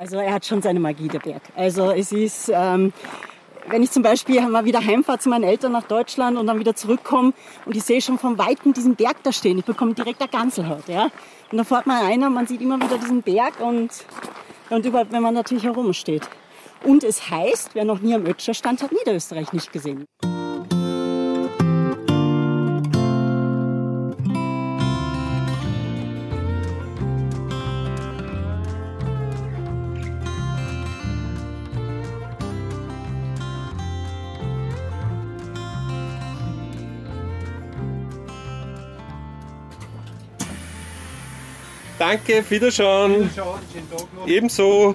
Also er hat schon seine Magie, der Berg. Also es ist, ähm, wenn ich zum Beispiel mal wieder heimfahre zu meinen Eltern nach Deutschland und dann wieder zurückkomme und ich sehe schon von Weitem diesen Berg da stehen, ich bekomme direkt eine Ganselhaut. Ja? Und dann fährt man einer, man sieht immer wieder diesen Berg und, und überhaupt, wenn man natürlich herumsteht. Und es heißt, wer noch nie am Ötscher stand, hat Niederösterreich nicht gesehen. Danke, Wiederschauen. Ebenso.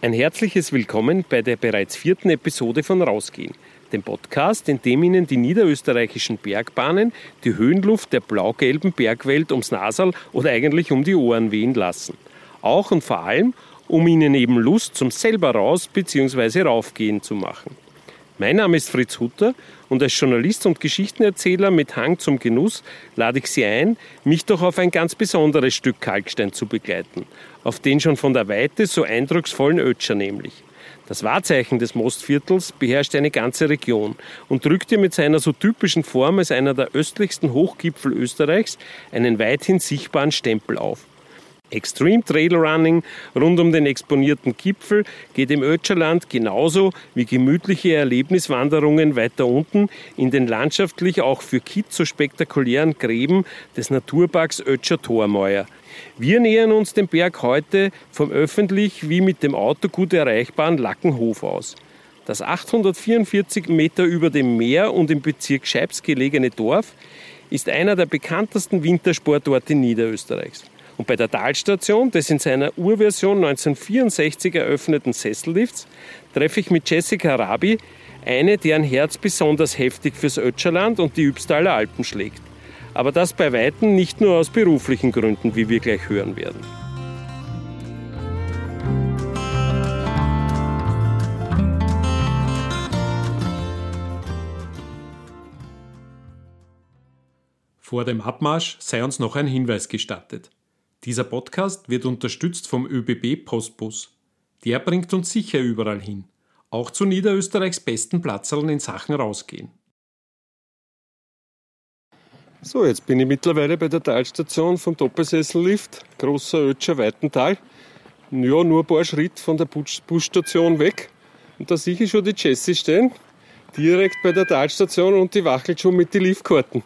Ein herzliches Willkommen bei der bereits vierten Episode von Rausgehen, dem Podcast, in dem Ihnen die niederösterreichischen Bergbahnen die Höhenluft der blau-gelben Bergwelt ums Nasal oder eigentlich um die Ohren wehen lassen. Auch und vor allem um ihnen eben Lust zum selber raus bzw. raufgehen zu machen. Mein Name ist Fritz Hutter und als Journalist und Geschichtenerzähler mit Hang zum Genuss lade ich Sie ein, mich doch auf ein ganz besonderes Stück Kalkstein zu begleiten, auf den schon von der Weite so eindrucksvollen Ötscher nämlich. Das Wahrzeichen des Mostviertels beherrscht eine ganze Region und drückt ihr mit seiner so typischen Form als einer der östlichsten Hochgipfel Österreichs einen weithin sichtbaren Stempel auf. Extreme Trail Running rund um den exponierten Gipfel geht im Ötscherland genauso wie gemütliche Erlebniswanderungen weiter unten in den landschaftlich auch für Kids so spektakulären Gräben des Naturparks Ötscher Tormeuer. Wir nähern uns dem Berg heute vom öffentlich wie mit dem Auto gut erreichbaren Lackenhof aus. Das 844 Meter über dem Meer und im Bezirk Scheibs gelegene Dorf ist einer der bekanntesten Wintersportorte Niederösterreichs. Und bei der Talstation des in seiner Urversion 1964 eröffneten Sessellifts treffe ich mit Jessica Rabi eine, deren Herz besonders heftig fürs Ötscherland und die Übstaler Alpen schlägt. Aber das bei Weitem nicht nur aus beruflichen Gründen, wie wir gleich hören werden. Vor dem Abmarsch sei uns noch ein Hinweis gestattet. Dieser Podcast wird unterstützt vom ÖBB Postbus. Der bringt uns sicher überall hin, auch zu Niederösterreichs besten Platzerln in Sachen rausgehen. So, jetzt bin ich mittlerweile bei der Talstation vom Doppelsessellift, großer Ötscher Weitental. Ja, nur ein paar Schritte von der Busstation weg. Und da sehe ich schon die Jessie stehen, direkt bei der Talstation und die wachelt schon mit den Liftkarten.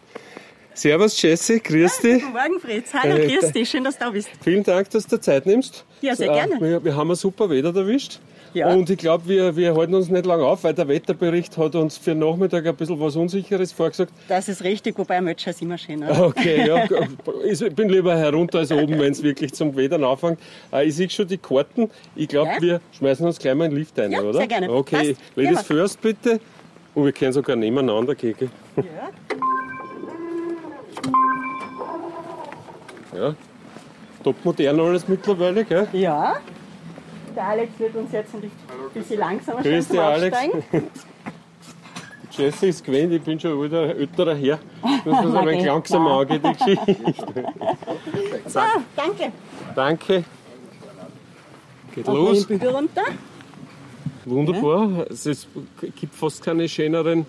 Servus Jesse, grüß dich. Guten Morgen Fritz, hallo, äh, grüß dich, schön, dass du da bist. Vielen Dank, dass du dir Zeit nimmst. Ja, sehr gerne. Wir, wir haben ein super Wetter erwischt. Ja. Und ich glaube, wir, wir halten uns nicht lange auf, weil der Wetterbericht hat uns für den Nachmittag ein bisschen was Unsicheres vorgesagt. Das ist richtig, wobei Mötscher ist immer schön. Okay, ja. ich bin lieber herunter als oben, wenn es wirklich zum Wettern anfängt. Äh, ich sehe schon die Karten. Ich glaube, ja. wir schmeißen uns gleich mal in den Lift ein, ja, oder? Sehr gerne. Okay, Passt. Ladies first bitte. Und wir können sogar nebeneinander gehen. Ja. Ja. Top modern alles mittlerweile, gell? Ja. Der Alex wird uns jetzt ein bisschen langsamer Grüß dich, Alex. Jesse ist gewöhnt, ich bin schon ein älterer Herr. Das muss ein wenig langsam angehen, die Geschichte. so, danke. Danke. Geht Auch los. Runter. Wunderbar. Ja. Es gibt fast keine schöneren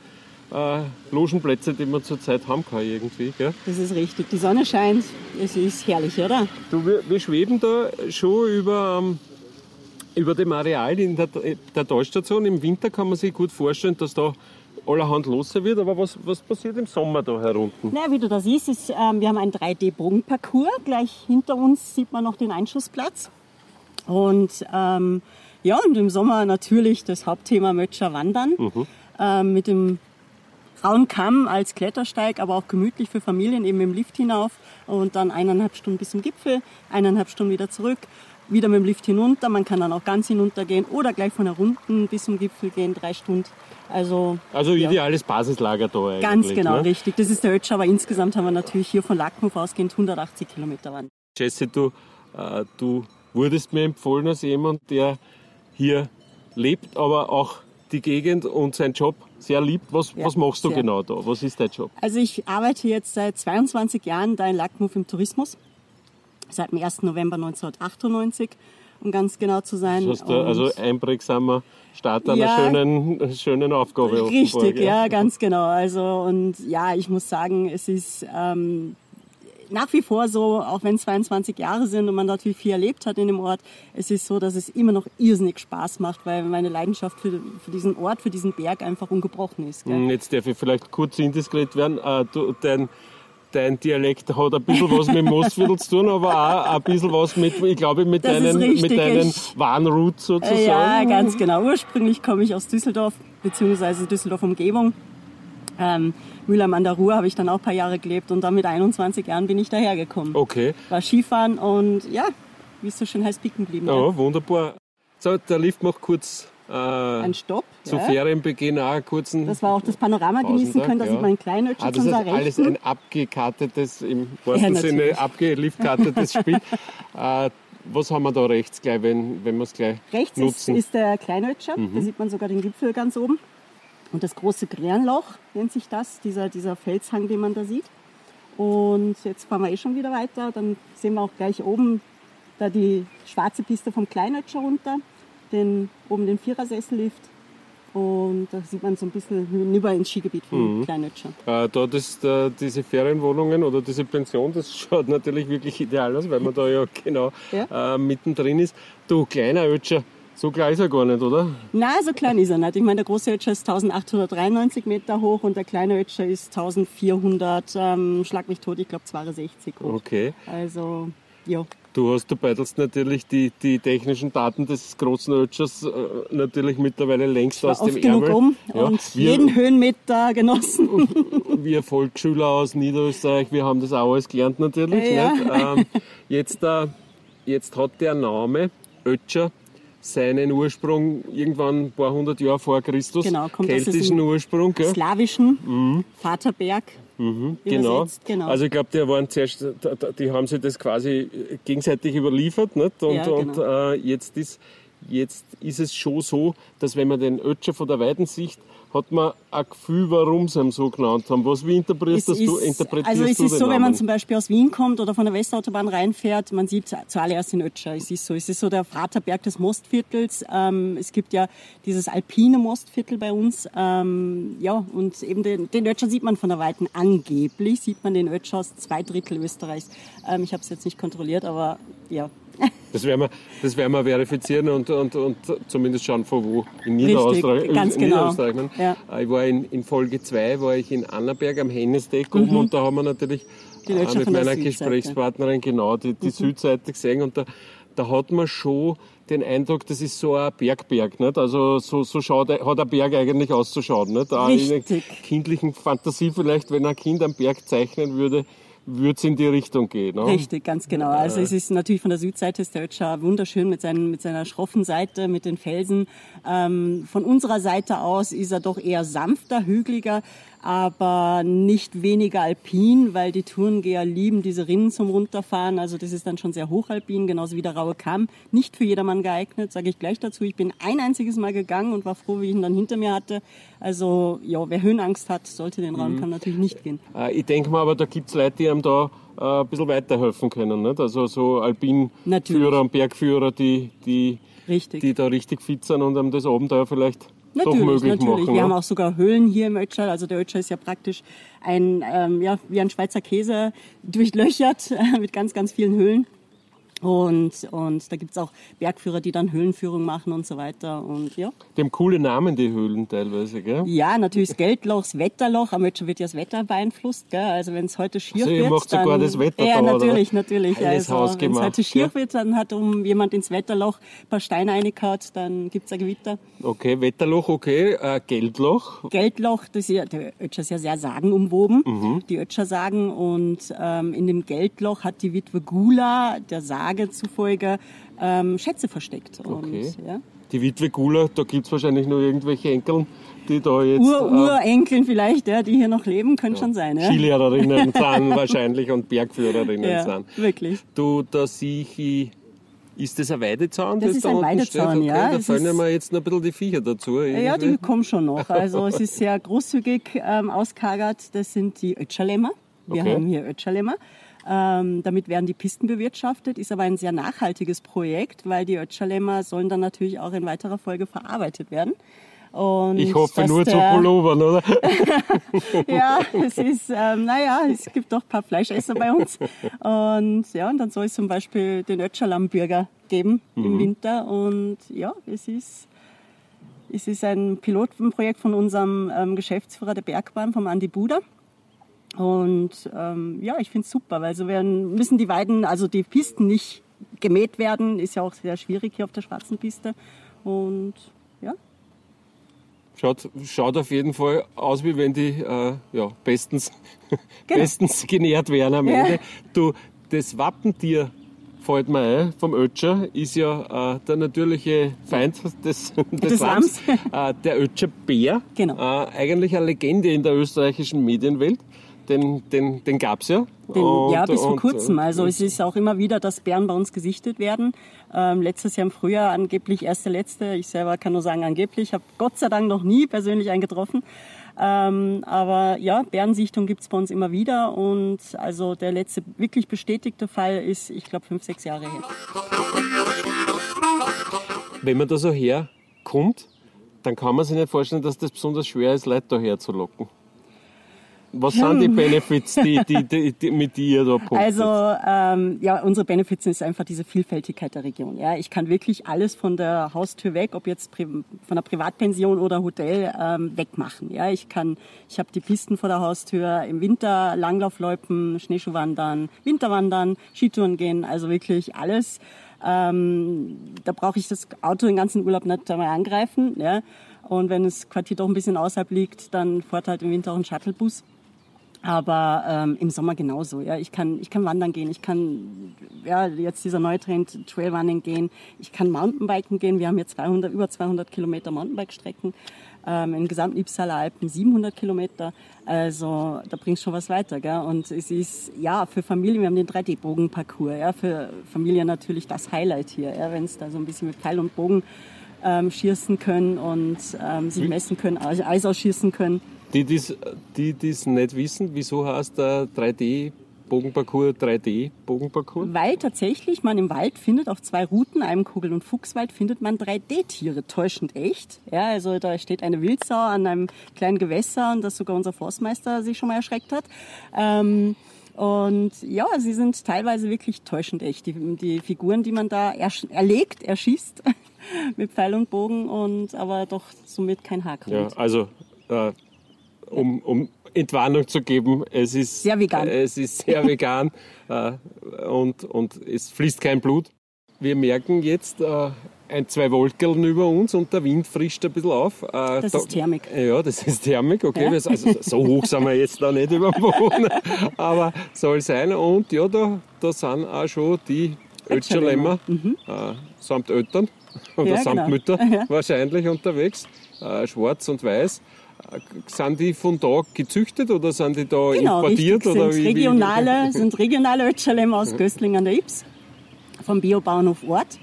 äh, Logenplätze, die man zurzeit haben kann irgendwie. Gell? Das ist richtig. Die Sonne scheint, es ist herrlich, oder? Du, wir, wir schweben da schon über, ähm, über dem Areal in der, der Talstation. Im Winter kann man sich gut vorstellen, dass da allerhand los wird. Aber was, was passiert im Sommer da herunten? Na, wie du das siehst, ist, ähm, wir haben einen 3D-Bogenparcours. Gleich hinter uns sieht man noch den Einschussplatz. Und ähm, ja, und im Sommer natürlich das Hauptthema Mötscher Wandern. Mhm. Ähm, mit dem Frauenkamm als Klettersteig, aber auch gemütlich für Familien eben im Lift hinauf und dann eineinhalb Stunden bis zum Gipfel, eineinhalb Stunden wieder zurück, wieder mit dem Lift hinunter. Man kann dann auch ganz hinuntergehen oder gleich von der Runden bis zum Gipfel gehen, drei Stunden. Also, also ideales ja. Basislager da eigentlich. Ganz genau, ne? richtig. Das ist der Ötsch, aber insgesamt haben wir natürlich hier von Lackenhof ausgehend 180 Kilometer Wand. Jesse, du, äh, du wurdest mir empfohlen als jemand, der hier lebt, aber auch die Gegend und seinen Job sehr liebt. Was, Ja, was machst du sehr. genau da? Was ist dein Job? Also ich arbeite jetzt seit 22 Jahren da in Lackmove im Tourismus. Seit dem 1. November 1998, um ganz genau zu sein. Das heißt, also einprägsamer Start einer Ja. schönen, schönen Aufgabe. offenbar, Richtig, gell? ja, ganz genau. Also und ja, ich muss sagen, es ist ähm, nach wie vor so, auch wenn es 22 Jahre sind und man natürlich viel erlebt hat in dem Ort, es ist so, dass es immer noch irrsinnig Spaß macht, weil meine Leidenschaft für, für diesen Ort, für diesen Berg einfach ungebrochen ist. Gell? Hm, Jetzt darf ich vielleicht kurz indiskret werden. Äh, du, dein, dein Dialekt hat ein bisschen was mit Mosviertel zu tun, aber auch ein bisschen was mit, ich glaube, mit Das deinen, richtig, mit deinen Warnroots sozusagen. Ja, ganz genau. Ursprünglich komme ich aus Düsseldorf, beziehungsweise Düsseldorf-Umgebung. Ähm, Mülheim an der Ruhr habe ich dann auch ein paar Jahre gelebt und dann mit 21 Jahren bin ich dahergekommen. Okay. War Skifahren und ja, wie es so schön heißt, picken geblieben. ja. Ja, wunderbar. So, der Lift macht kurz äh, Ein Stopp. zu ja. Ferienbeginn auch kurzen Das war auch das Panorama genießen können, da ja. sieht man ein Kleinötchen Ah, das ist alles ein abgekartetes, im wahrsten Ja, Sinne abgeliftkartetes Spiel. äh, was haben wir da rechts gleich, wenn, wenn wir es gleich Rechts ist, nutzen? Mhm. ist der Kleinötscher, da sieht man sogar den Gipfel ganz oben. Und das große Grärenloch nennt sich das, dieser, dieser Felshang, den man da sieht. Und jetzt fahren wir eh schon wieder weiter. Dann sehen wir auch gleich oben da die schwarze Piste vom Kleinötscher runter, den, oben den Vierersessellift. Und da sieht man so ein bisschen hinüber ins Skigebiet vom Mhm. Kleinötscher. Äh, da das, da, diese Ferienwohnungen oder diese Pension, das schaut natürlich wirklich ideal aus, weil man da ja genau Ja. Äh, mittendrin ist. Du, kleiner Ötscher, so klein ist er gar nicht, oder? Na, so klein ist er nicht. Ich meine, der große Ötscher ist 1893 Meter hoch und der kleine Ötscher ist 1400, ähm, schlag mich tot, ich glaube 62 hoch. Okay. Also, ja. Du hast, du beidelst natürlich die, die technischen Daten des großen Ötschers äh, natürlich mittlerweile längst aus dem genug Ärmel. um Ja, und wir, jeden Höhenmeter genossen. wir Volksschüler aus Niederösterreich, wir haben das auch alles gelernt natürlich. Ja. Ähm, jetzt, äh, jetzt hat der Name Ötscher seinen Ursprung irgendwann ein paar hundert Jahre vor Christus, Genau, kommt keltischen Ursprung. Gell? Slawischen Vaterberg. Genau. übersetzt, genau. Also ich glaube, die waren zuerst, die haben sich das quasi gegenseitig überliefert, nicht? Und, Ja, und genau. äh, jetzt ist jetzt ist es schon so, dass wenn man den Ötscher von der weiten Sicht hat man ein Gefühl, warum sie ihn so genannt haben. Was, wie interpretierst Es du, ist, interpretierst also es ist so, wenn man Namen? zum Beispiel aus Wien kommt oder von der Westautobahn reinfährt, man sieht zuallererst den Ötscher. Es ist so, es ist so der Vaterberg des Mostviertels. Ähm, es gibt ja dieses alpine Mostviertel bei uns. Ähm, ja, und eben den, den Ötscher sieht man von der Weiten. Angeblich sieht man den Ötscher aus zwei Drittel Österreichs. Ähm, ich habe es jetzt nicht kontrolliert, aber ja. Das werden wir, das werden wir verifizieren und, und, und zumindest schauen, von wo. In Niederösterreich. Richtig, ganz in genau. Niederösterreich ne? Ja. Ich war in, in Folge 2 war ich in Annaberg am Hennesdeck oben und da haben wir natürlich Mhm. Äh, mit meiner. Gesprächspartnerin genau die, die Südseite gesehen und da, da hat man schon den Eindruck, das ist so ein Bergberg. Nicht? Also so, so schaut, hat ein Berg eigentlich auszuschauen. Nicht? Auch In der Richtig. kindlichen Fantasie vielleicht, wenn ein Kind am Berg zeichnen würde, würde es in die Richtung gehen. Ne? Richtig, ganz genau. Also es ist natürlich von der Südseite ist der Ötscher wunderschön mit, seinen, mit seiner schroffen Seite, mit den Felsen. Ähm, von unserer Seite aus ist er doch eher sanfter, hügeliger, aber nicht weniger alpin, weil die Tourengeher lieben diese Rinnen zum Runterfahren. Also das ist dann schon sehr hochalpin, genauso wie der Raue Kamm. Nicht für jedermann geeignet, sage ich gleich dazu. Ich bin ein einziges Mal gegangen und war froh, wie ich ihn dann hinter mir hatte. Also ja, wer Höhenangst hat, sollte den Mhm. Rauen Kamm natürlich nicht gehen. Äh, Ich denke mal, aber da gibt es Leute, die einem da äh, ein bisschen weiterhelfen können. Nicht? Also so Alpinführer und Bergführer, die, die, Richtig. die da richtig fit sind und einem das Abenteuer vielleicht Natürlich, doch möglich natürlich. machen. Wir ne? haben auch sogar Höhlen hier im Ötscher. Also der Ötscher ist ja praktisch ein, ähm, ja, wie ein Schweizer Käse durchlöchert mit ganz, ganz vielen Höhlen. Und, und da gibt's auch Bergführer, die dann Höhlenführung machen und so weiter. Und ja. Die haben coole Namen, die Höhlen teilweise. Gell? Ja, natürlich das Geldloch, das Wetterloch. Am Ötscher wird ja das Wetter beeinflusst. Gell? Also wenn es heute schier Also wird, macht dann... sogar das Wetter Ja, da, natürlich, natürlich. Also wenn es heute schier gell? wird, dann hat um jemand ins Wetterloch ein paar Steine reingehauen, dann gibt's ein Gewitter. Okay, Wetterloch, okay. Äh, Geldloch. Geldloch, das ist ja, der Ötscher ist ja sehr sagenumwoben, Mhm. die Ötscher sagen. Und ähm, in dem Geldloch hat die Witwe Gula der Sage zufolge ähm, Schätze versteckt. Und, Okay. ja. Die Witwe Gula, da gibt's wahrscheinlich nur irgendwelche Enkel, die da jetzt Ur, äh, Urenkeln vielleicht, ja, die hier noch leben, können schon sein. Ja, Skilehrerinnen sind wahrscheinlich und Bergführerinnen ja sind. wirklich. Du, da sehe ich Ist das ein Weidezaun? Das, das ist ein Weidezaun, okay, ja. Da fallen ja mal jetzt noch ein bisschen die Viecher dazu. Irgendwie. Ja, die kommen schon noch. Also es ist sehr großzügig ähm, auskargert. Das sind die Ötscherlämmer. Wir okay. haben hier Ötscherlämmer. Ähm, damit werden die Pisten bewirtschaftet, ist aber ein sehr nachhaltiges Projekt, weil die Ötscherlämmer sollen dann natürlich auch in weiterer Folge verarbeitet werden. Und ich hoffe nur zu Pullovern, oder? ja, es ist, ähm, naja, es gibt doch ein paar Fleischesser bei uns. Und ja, und dann soll es zum Beispiel den Ötscherlammburger geben mhm. im Winter. Und ja, es ist, es ist ein Pilotprojekt von unserem ähm, Geschäftsführer der Bergbahn, vom Andi Buder. Und ähm, ja, ich finde es super, weil so werden, müssen die Weiden, also die Pisten nicht gemäht werden, ist ja auch sehr schwierig hier auf der schwarzen Piste. Und ja. Schaut, schaut auf jeden Fall aus, wie wenn die äh, ja, bestens, genau. bestens genährt wären am ja. Ende. Du, das Wappentier fällt mir ein, vom Ötscher, ist ja äh, der natürliche Feind des, des, des Lams, äh, der Ötscher Bär. Genau. Äh, eigentlich eine Legende in der österreichischen Medienwelt den, den, den gab es ja. Den, und, ja, bis vor kurzem. Also es ist auch immer wieder, dass Bären bei uns gesichtet werden. Ähm, letztes Jahr im Frühjahr angeblich erste letzte. Ich selber kann nur sagen angeblich. Ich habe Gott sei Dank noch nie persönlich einen getroffen. Ähm, aber ja, Bärensichtung gibt es bei uns immer wieder. Und also der letzte wirklich bestätigte Fall ist, ich glaube, fünf, sechs Jahre her. Wenn man da so herkommt, dann kann man sich nicht vorstellen, dass das besonders schwer ist, Leute da herzulocken. Was sind die Benefits, die, die, die, die mit dir da punktet? Also ähm, ja, unsere Benefits ist einfach diese Vielfältigkeit der Region. Ja, ich kann wirklich alles von der Haustür weg, ob jetzt von der Privatpension oder Hotel ähm, wegmachen. Ja, ich kann, ich habe die Pisten vor der Haustür im Winter Langlaufläupen, Schneeschuhwandern, Winterwandern, Skitouren gehen, also wirklich alles. Ähm, da brauche ich das Auto den ganzen Urlaub nicht einmal angreifen. Ja. Und wenn das Quartier doch ein bisschen außerhalb liegt, dann fährt halt im Winter auch ein Shuttlebus. Aber ähm, im Sommer genauso. Ja, ich kann ich kann wandern gehen, ich kann ja jetzt dieser neue Trend Trailrunning gehen, ich kann Mountainbiken gehen. Wir haben hier 200 über 200 Kilometer Mountainbike-Strecken ähm, im gesamten Ypsaler Alpen 700 Kilometer. Also da bringt schon was weiter. Gell? Und es ist ja für Familien, wir haben den 3D-Bogen-Parcours. Ja, für Familien natürlich das Highlight hier, ja, wenn es da so ein bisschen mit Pfeil und Bogen ähm, schießen können und ähm, sich messen können, Eis ausschießen können. Die das die dies nicht wissen, wieso heißt der 3D Bogenparcours 3D-Bogenparcours? Weil tatsächlich man im Wald findet, auf zwei Routen, einem Kugel- und Fuchswald, findet man 3D-Tiere, täuschend echt. Ja, also da steht eine Wildsau an einem kleinen Gewässer und das sogar unser Forstmeister sich schon mal erschreckt hat. Ähm, und ja, sie sind teilweise wirklich täuschend echt. Die, die Figuren, die man da erlegt, erschießt mit Pfeil und Bogen und aber doch somit kein Haken. Ja, also äh, um, um Entwarnung zu geben. Es ist sehr vegan. Es ist sehr vegan äh, und, und es fließt kein Blut. Wir merken jetzt äh, ein, zwei Wolkeln über uns und der Wind frischt ein bisschen auf. Äh, das da, ist Thermik. Ja, das ist Thermik, okay. Ja. Also, so hoch sind wir jetzt da nicht über dem Boden, aber soll sein. Und ja, da, da sind auch schon die Ötscherlämmer mhm. äh, samt Eltern oder ja, samt genau. Mütter ja. wahrscheinlich unterwegs, äh, schwarz und weiß. Sind die von da gezüchtet oder sind die da genau, importiert? Oder sind wie, regionale, wie? sind regionale Ötschalem aus Göstling an der Ips vom Biobauernhof Ort.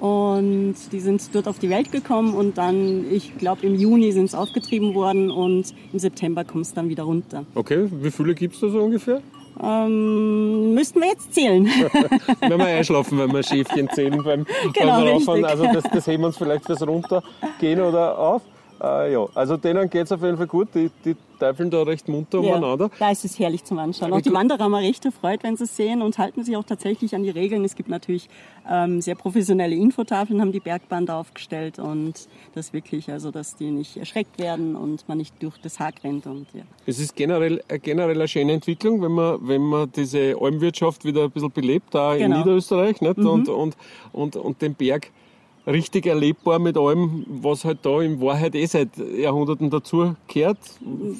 Und die sind dort auf die Welt gekommen und dann, ich glaube, im Juni sind es aufgetrieben worden und im September kommt es dann wieder runter. Okay, wie viele gibt es da so ungefähr? Ähm, müssten wir jetzt zählen. wenn wir einschlafen, wenn wir Schäfchen zählen beim, genau, beim Rauffahren. Also das, das heben wir uns vielleicht fürs Runtergehen oder auf. Äh, ja, also denen geht es auf jeden Fall gut. Die, die teifeln da recht munter ja, umeinander. Da ist es herrlich zum Anschauen. Auch die Wanderer haben recht erfreut, wenn sie es sehen und halten sich auch tatsächlich an die Regeln. Es gibt natürlich ähm, sehr professionelle Infotafeln, haben die Bergbahn da aufgestellt und das wirklich, also dass die nicht erschreckt werden und man nicht durch das Haag rennt. Und, ja. Es ist generell, äh, generell eine schöne Entwicklung, wenn man, wenn man diese Almwirtschaft wieder ein bisschen belebt, da genau. in Niederösterreich nicht? Mhm. Und, und, und, und den Berg richtig erlebbar mit allem, was halt da in Wahrheit eh seit Jahrhunderten dazu gehört.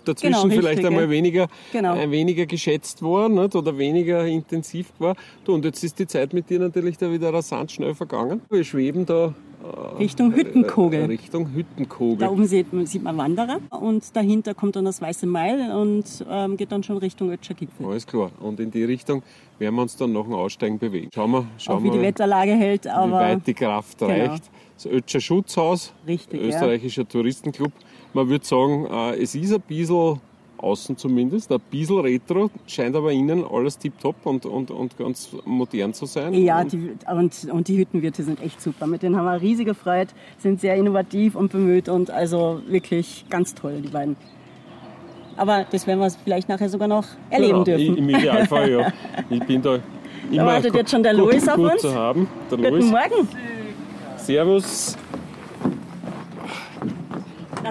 Dazwischen genau, richtig, vielleicht einmal weniger, genau. äh, weniger geschätzt war nicht? oder weniger intensiv war. Du, und jetzt ist die Zeit mit dir natürlich da wieder rasant schnell vergangen. Wir schweben da Richtung Hüttenkogel. Richtung Hüttenkogel. Da oben sieht man, sieht man Wanderer und dahinter kommt dann das Weiße Meil und ähm, geht dann schon Richtung Ötscher Gipfel. Alles klar. Und in die Richtung werden wir uns dann nach dem Aussteigen bewegen. Schauen wir, schauen Auch wie die wir Wetterlage hält, wie aber weit die Kraft Genau. reicht. Das Ötscher Schutzhaus, Richtig, ja. österreichischer Touristenclub. Man würde sagen, äh, es ist ein bisschen, außen zumindest, ein bisschen retro, scheint aber innen alles tiptop und, und, und ganz modern zu sein. ja, Und die, und, und die Hüttenwirte sind echt super. Mit denen haben wir riesige Freude, sind sehr innovativ und bemüht und also wirklich ganz toll, die beiden. Aber das werden wir vielleicht nachher sogar noch erleben ja, dürfen. Im Idealfall, ja. Ich bin da immer wartet gu- jetzt schon der gut, Louis auf gut uns. zu haben. Der Guten Louis. Morgen. Servus.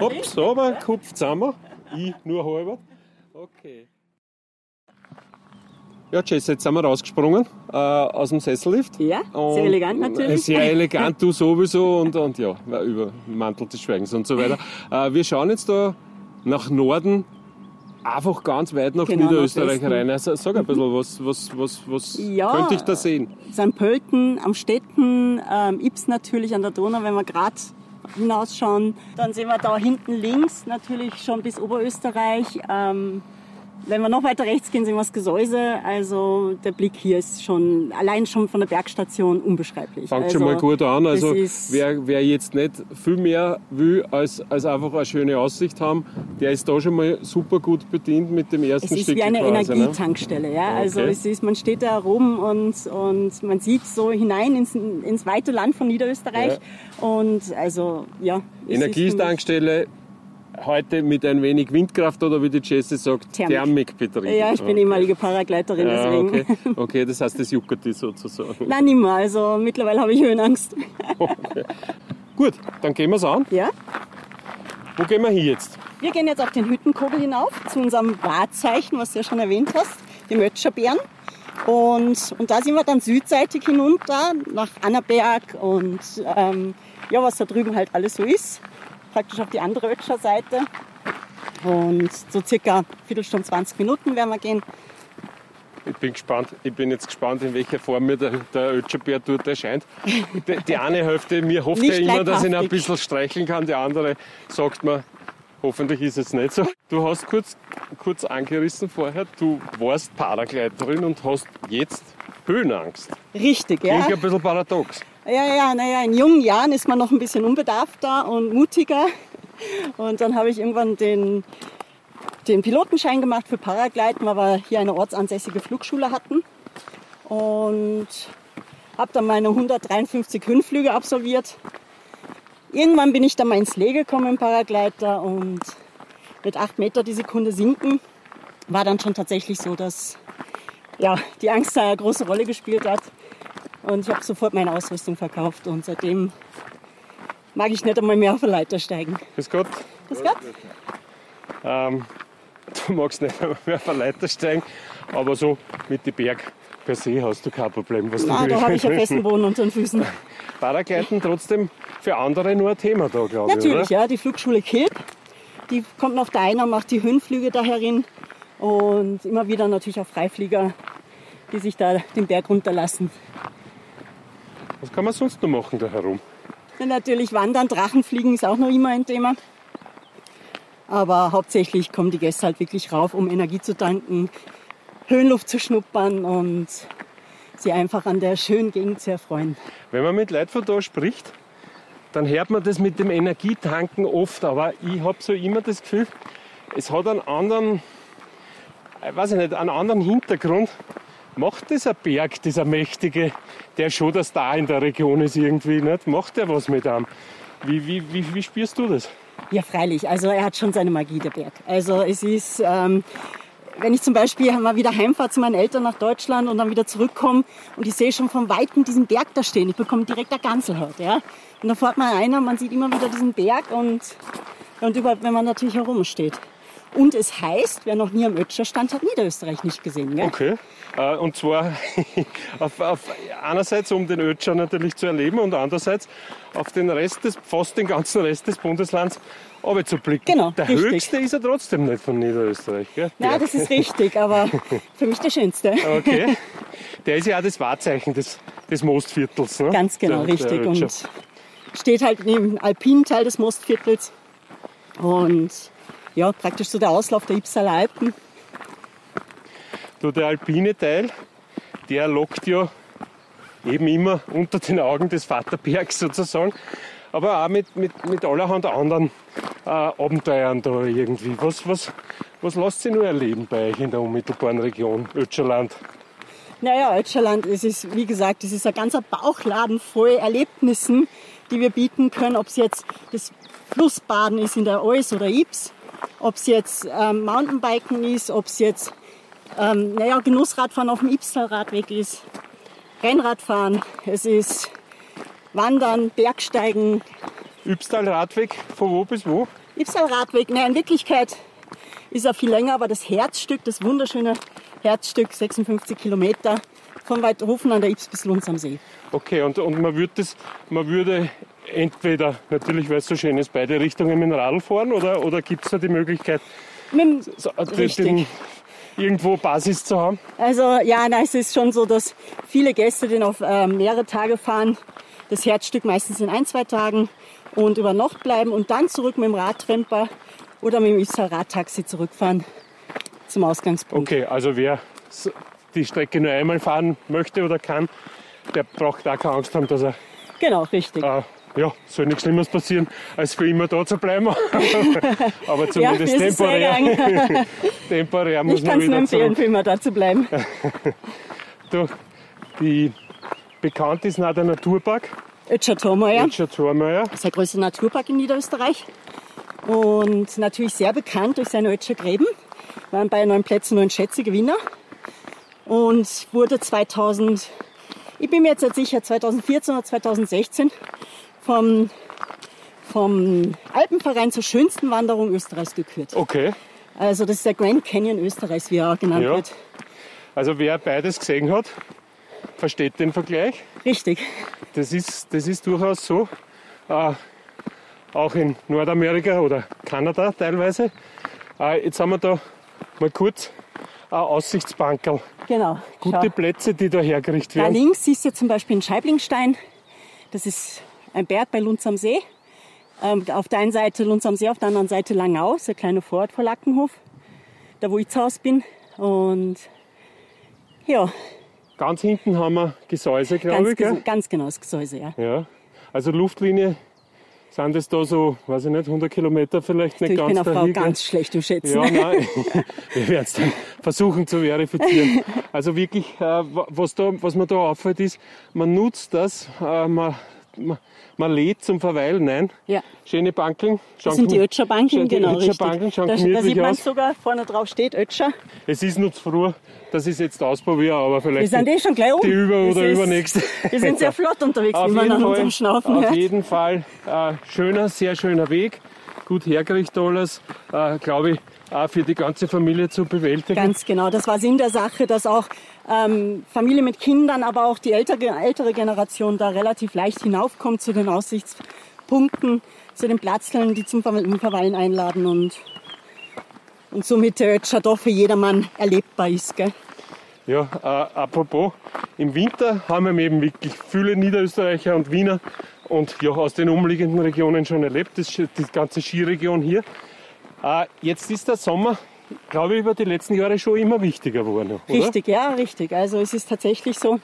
Ups, aber Kopf zusammen. Ich nur halber. Okay. Ja, Jess, jetzt sind wir rausgesprungen äh, aus dem Sessellift. Ja, Und- sehr elegant natürlich. Sehr elegant, du sowieso und, und ja, über Mantel des Schweigens und so weiter. Äh, wir schauen jetzt da nach Norden, einfach ganz weit nach Genau, Niederösterreich Nordwesten. rein. Also, sag ein bisschen, was, was, was, was Ja. könnte ich da sehen? St. Pölten am Städten, ähm, Ips natürlich an der Donau, wenn wir gerade hinausschauen. Dann sehen wir da hinten links natürlich schon bis Oberösterreich. Ähm, wenn wir noch weiter rechts gehen, sehen wir das Gesäuse. Also der Blick hier ist schon allein schon von der Bergstation unbeschreiblich. Fangt also, schon mal gut an. Also wer, wer jetzt nicht viel mehr will, als, als einfach eine schöne Aussicht haben, der ist da schon mal super gut bedient mit dem ersten Es ist Stück wie eine quasi, ne? Energietankstelle, ja. Also Okay. es ist, man steht da rum und, und man sieht so hinein ins, ins weite Land von Niederösterreich. Und also ja. Energietankstelle heute mit ein wenig Windkraft oder wie die Jesse sagt, Thermik. Thermikbetrieb. Ja, ich bin okay. ehemalige Paragleiterin, deswegen. okay. okay, das heißt, das juckert die sozusagen. Nein, nimmer. Also mittlerweile habe ich Höhenangst. Gut, dann gehen wir es an. Ja. Wo gehen wir hin jetzt? Wir gehen jetzt auf den Hüttenkogel hinauf, zu unserem Wahrzeichen, was du ja schon erwähnt hast, dem Ötscherbären. Und, und da sind wir dann südseitig hinunter nach Annaberg und ähm, ja, was da drüben halt alles so ist. Praktisch auf die andere Ötscher Seite. Und so circa Viertelstunde, 20 Minuten werden wir gehen. Ich bin gespannt. Ich bin jetzt gespannt, in welcher Form mir der, der Ötscherbär dort erscheint. Die, die eine Hälfte, mir hofft ja immer, dass ich ihn ein bisschen streicheln kann. Die andere sagt mir, hoffentlich ist es nicht so. Du hast kurz, kurz angerissen vorher, du warst Paragleiterin und hast jetzt Höhenangst. Richtig, ja. Klingt ein bisschen paradox. Ja, ja, naja, in jungen Jahren ist man noch ein bisschen unbedarfter und mutiger. Und dann habe ich irgendwann den, den Pilotenschein gemacht für Paragleiten, weil wir hier eine ortsansässige Flugschule hatten. Und habe dann meine 153 Höhenflüge absolviert. Irgendwann bin ich dann mal ins Lee gekommen im Paragleiter und mit 8 Meter die Sekunde sinken war dann schon tatsächlich so, dass ja, die Angst da eine große Rolle gespielt hat. Und ich habe sofort meine Ausrüstung verkauft und seitdem mag ich nicht einmal mehr auf eine Leiter steigen. Grüß Gott. Grüß Gott. Ähm, du magst nicht mehr auf eine Leiter steigen, aber so mit den Berg per se hast du kein Problem. Was Ah, die da habe ich Höhe- festen Boden unter den Füßen. Paragleiten trotzdem für andere nur ein Thema da, glaube ich. Natürlich, oder? ja, die Flugschule Kilp, die kommt noch da einer, macht die Höhenflüge da herin und immer wieder natürlich auch Freiflieger, die sich da den Berg runterlassen. Was kann man sonst noch machen da herum? Dann natürlich Wandern, Drachenfliegen ist auch noch immer ein Thema. Aber hauptsächlich kommen die Gäste halt wirklich rauf, um Energie zu tanken, Höhenluft zu schnuppern und sie einfach an der schönen Gegend zu erfreuen. Wenn man mit Leuten von da spricht, dann hört man das mit dem Energietanken oft, aber ich habe so immer das Gefühl, es hat einen anderen, ich weiß ich nicht, einen anderen Hintergrund. Macht dieser Berg, dieser mächtige, der schon der Star in der Region ist irgendwie, nicht? macht der was mit einem? Wie, wie, wie, wie spürst du das? Ja, freilich. Also er hat schon seine Magie, der Berg. Also es ist, ähm, wenn ich zum Beispiel mal wieder heimfahre zu meinen Eltern nach Deutschland und dann wieder zurückkomme und ich sehe schon von Weitem diesen Berg da stehen, ich bekomme direkt eine Ganselhaut. Ja? Und dann fährt man einer, man sieht immer wieder diesen Berg und, und überhaupt, wenn man natürlich herumsteht. Und es heißt, wer noch nie am Ötscher stand, hat Niederösterreich nicht gesehen. Gell? Okay. Äh, Und zwar auf, auf, einerseits, um den Ötscher natürlich zu erleben und andererseits auf den Rest des, fast den ganzen Rest des Bundeslands zu blicken. Genau, Der richtig. höchste ist er trotzdem nicht von Niederösterreich. Gell? Der- das ist richtig, aber für mich der schönste. Okay. Der ist ja auch das Wahrzeichen des, des Mostviertels. Ne? Ganz genau, Der- der richtig. Ötscher. Und steht halt neben dem alpinen Teil des Mostviertels. Und ja, praktisch so der Auslauf der Ipsaler Alpen. Du, der alpine Teil, der lockt ja eben immer unter den Augen des Vaterbergs sozusagen, aber auch mit, mit, mit allerhand anderen äh, Abenteuern da irgendwie. Was, was, was lasst ihr nur erleben bei euch in der unmittelbaren Region Ötscherland? Naja, Ötscherland, es ist, wie gesagt, es ist ein ganzer Bauchladen voll Erlebnissen, die wir bieten können, ob es jetzt das Flussbaden ist in der Eus oder Ips, ob es jetzt ähm, Mountainbiken ist, ob es jetzt ähm, naja, Genussradfahren auf dem Ipstal-Radweg ist, Rennradfahren, es ist Wandern, Bergsteigen. Ypstal-Radweg, von wo bis wo? Ypstal-Radweg, nein, in Wirklichkeit ist er viel länger, aber das Herzstück, das wunderschöne Herzstück, 56 Kilometer, von Weidhofen an der Ips bis Lunds am See. Okay, und, und man, würde das, man würde entweder, natürlich weil es so schön ist, beide Richtungen mit dem Radl fahren oder, oder gibt es da die Möglichkeit, Mit, so, den, richtig. den, irgendwo Basis zu haben? Also ja, nein, es ist schon so, dass viele Gäste den auf äh, mehrere Tage fahren. Das Herzstück meistens in ein, zwei Tagen und über Nacht bleiben und dann zurück mit dem Radtremper oder mit dem Isar Radtaxi zurückfahren zum Ausgangspunkt. Okay, also wer die Strecke nur einmal fahren möchte oder kann, der braucht auch keine Angst haben, dass er, Genau, richtig. äh, ja, soll nichts Schlimmes passieren, als für immer da zu bleiben. Aber ja, zumindest sehr temporär, temporär muss Ich man kann es nur wieder empfehlen, zurück. für immer da zu bleiben. Du, die bekannt ist nach der Naturpark, Ötscher Tormeier. Ötscher Tormeier. Das ist der größte Naturpark in Niederösterreich. Und natürlich sehr bekannt durch seine Ötscher Gräben. Waren bei neun Plätzen neun Schätze Gewinner. Und wurde 2000, ich bin mir jetzt nicht sicher, 2014 oder 2016 vom, vom Alpenverein zur schönsten Wanderung Österreichs gekürt. Okay, Also das ist der Grand Canyon Österreichs, wie er auch genannt Ja. wird. also wer beides gesehen hat, versteht den Vergleich. Richtig. Das ist, das ist durchaus so. Äh, auch in Nordamerika oder Kanada teilweise. Äh, jetzt haben wir da mal kurz ein Aussichtsbankerl. Genau. Gute Schau. Plätze, die da hergerichtet Da werden. links siehst du zum Beispiel einen Scheiblingstein. Das ist ein Berg bei Lunds am See. Ähm, auf der einen Seite Lunds am See, auf der anderen Seite Langau, ist der kleine Vorort vor Lackenhof, da wo ich zu Hause bin. Und ja, Ganz hinten haben wir Gesäuse, glaube ganz, ich. Gell? ganz genau das Gesäuse, ja. Ja. Also Luftlinie sind es da so, weiß ich nicht, 100 Kilometer vielleicht Du, nicht ich ganz bin eine Frau gell? ganz schlecht im Schätzen. Ja, nein, wir werden es dann versuchen zu verifizieren. Also wirklich, äh, wa- was, da, was mir da auffällt, ist, man nutzt das, äh, man, man, lädt zum Verweilen ein. Ja. Schöne Bankeln. Das sind die Ötscher Banken, die genau, Ötscher. Bankeln schauen da, da sieht man aus. sogar, vorne drauf steht Ötscher. Es ist nur zu früh, dass ich es jetzt ausprobiere, aber Wir vielleicht sind eh schon gleich oben. die über- oder ist- übernächste. Wir sind sehr flott unterwegs, Auf wie man jeden an Fall, unserem Schnaufen auf hört. jeden Fall äh, schöner, sehr schöner Weg. Gut hergerichtet alles, äh, glaube ich, auch für die ganze Familie zu bewältigen. Ganz genau, das war Sinn der Sache, dass auch ähm, Familie mit Kindern, aber auch die ältere, ältere Generation da relativ leicht hinaufkommt zu den Aussichtspunkten, zu den Platzteln, die zum Ver- Verweilen einladen und, und somit der Ötscher doch für jedermann erlebbar ist. Gell? Ja, äh, apropos, im Winter haben wir eben wirklich viele Niederösterreicher und Wiener und ja, aus den umliegenden Regionen schon erlebt, das, die ganze Skiregion hier. Äh, jetzt ist der Sommer, glaube ich, über die letzten Jahre schon immer wichtiger geworden. Oder? Richtig, ja, richtig. Also es ist tatsächlich so,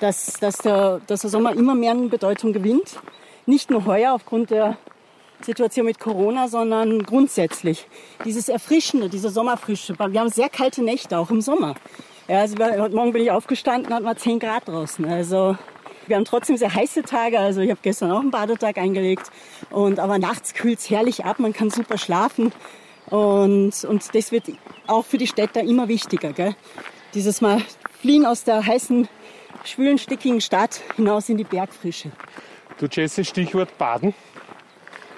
dass, dass, der, dass der Sommer immer mehr an Bedeutung gewinnt. Nicht nur heuer aufgrund der Situation mit Corona, sondern grundsätzlich. Dieses Erfrischende, diese Sommerfrische. Wir haben sehr kalte Nächte, auch im Sommer. Ja, also heute Morgen bin ich aufgestanden, hat mal 10 Grad draußen. Also wir haben trotzdem sehr heiße Tage. Also ich habe gestern auch einen Badetag eingelegt. Und, aber nachts kühlt es herrlich ab, man kann super schlafen. Und, und das wird auch für die Städter immer wichtiger. Gell? Dieses Mal fliehen aus der heißen, schwülen, stickigen Stadt hinaus in die Bergfrische. Du Jesse, Stichwort Baden.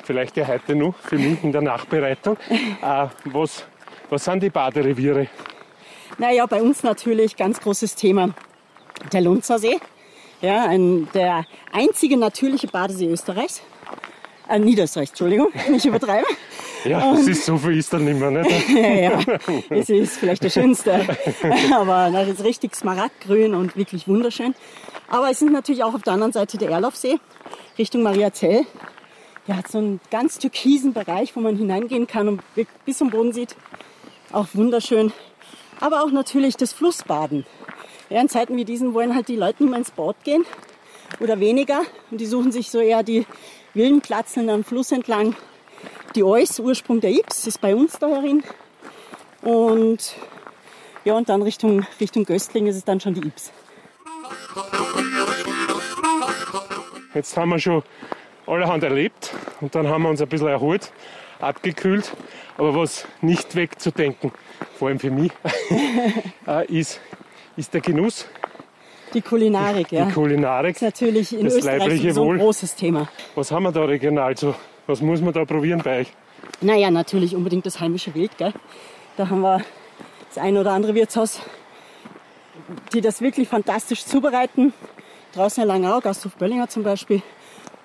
Vielleicht ja heute noch für mich in der Nachbereitung. Äh, was, was sind die Badereviere? Naja, bei uns natürlich ganz großes Thema der Lunzer See. Ja, ein, der einzige natürliche Badesee Österreichs. Äh, Niederösterreichs, Entschuldigung, nicht übertreiben. Ja, es ist so viel ist dann nicht mehr, nicht? ja, es ist vielleicht der schönste. Aber das ist richtig smaragdgrün und wirklich wunderschön. Aber es ist natürlich auch auf der anderen Seite der Erlaufsee, Richtung Mariazell. Der hat so einen ganz türkisen Bereich, wo man hineingehen kann und bis zum Boden sieht. Auch wunderschön. Aber auch natürlich das Flussbaden. Ja, in Zeiten wie diesen wollen halt die Leute nicht mehr ins Boot gehen oder weniger. Und die suchen sich so eher die wilden Platzen am Fluss entlang. Die Eus, Ursprung der Ips, ist bei uns da herin. Und ja, und dann Richtung, Richtung Göstling ist es dann schon die Ips. Jetzt haben wir schon allerhand erlebt und dann haben wir uns ein bisschen erholt, abgekühlt. Aber was nicht wegzudenken, vor allem für mich, äh, ist, ist der Genuss. Die Kulinarik, ja. Die Kulinarik. Das ist natürlich in Österreich so ein großes Thema. Was haben wir da regional so? Was muss man da probieren bei euch? Naja, natürlich unbedingt das heimische Wild. Gell? Da haben wir das ein oder andere Wirtshaus, die das wirklich fantastisch zubereiten. Draußen in Langau, Gasthof Böllinger zum Beispiel.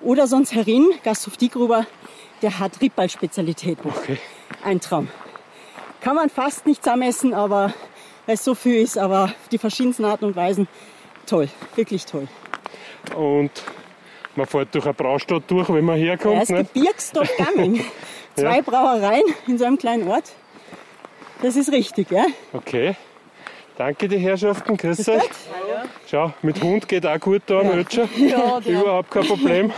Oder sonst Herin, Gasthof Diegruber, der hat Rippball-Spezialitäten. Okay. Ein Traum. Kann man fast nicht zusammenessen, aber weil es so viel ist, aber die verschiedensten Arten und Weisen, toll, wirklich toll. Und man fährt durch eine Braustadt durch, wenn man herkommt. Ja, es ne? Gebirgsdorf Gamming. Zwei ja. Brauereien in so einem kleinen Ort. Das ist richtig, ja. Okay. Danke, die Herrschaften. Grüß euch. Schau, mit Hund geht auch gut da am Ötscher. Ja, Überhaupt kein Problem.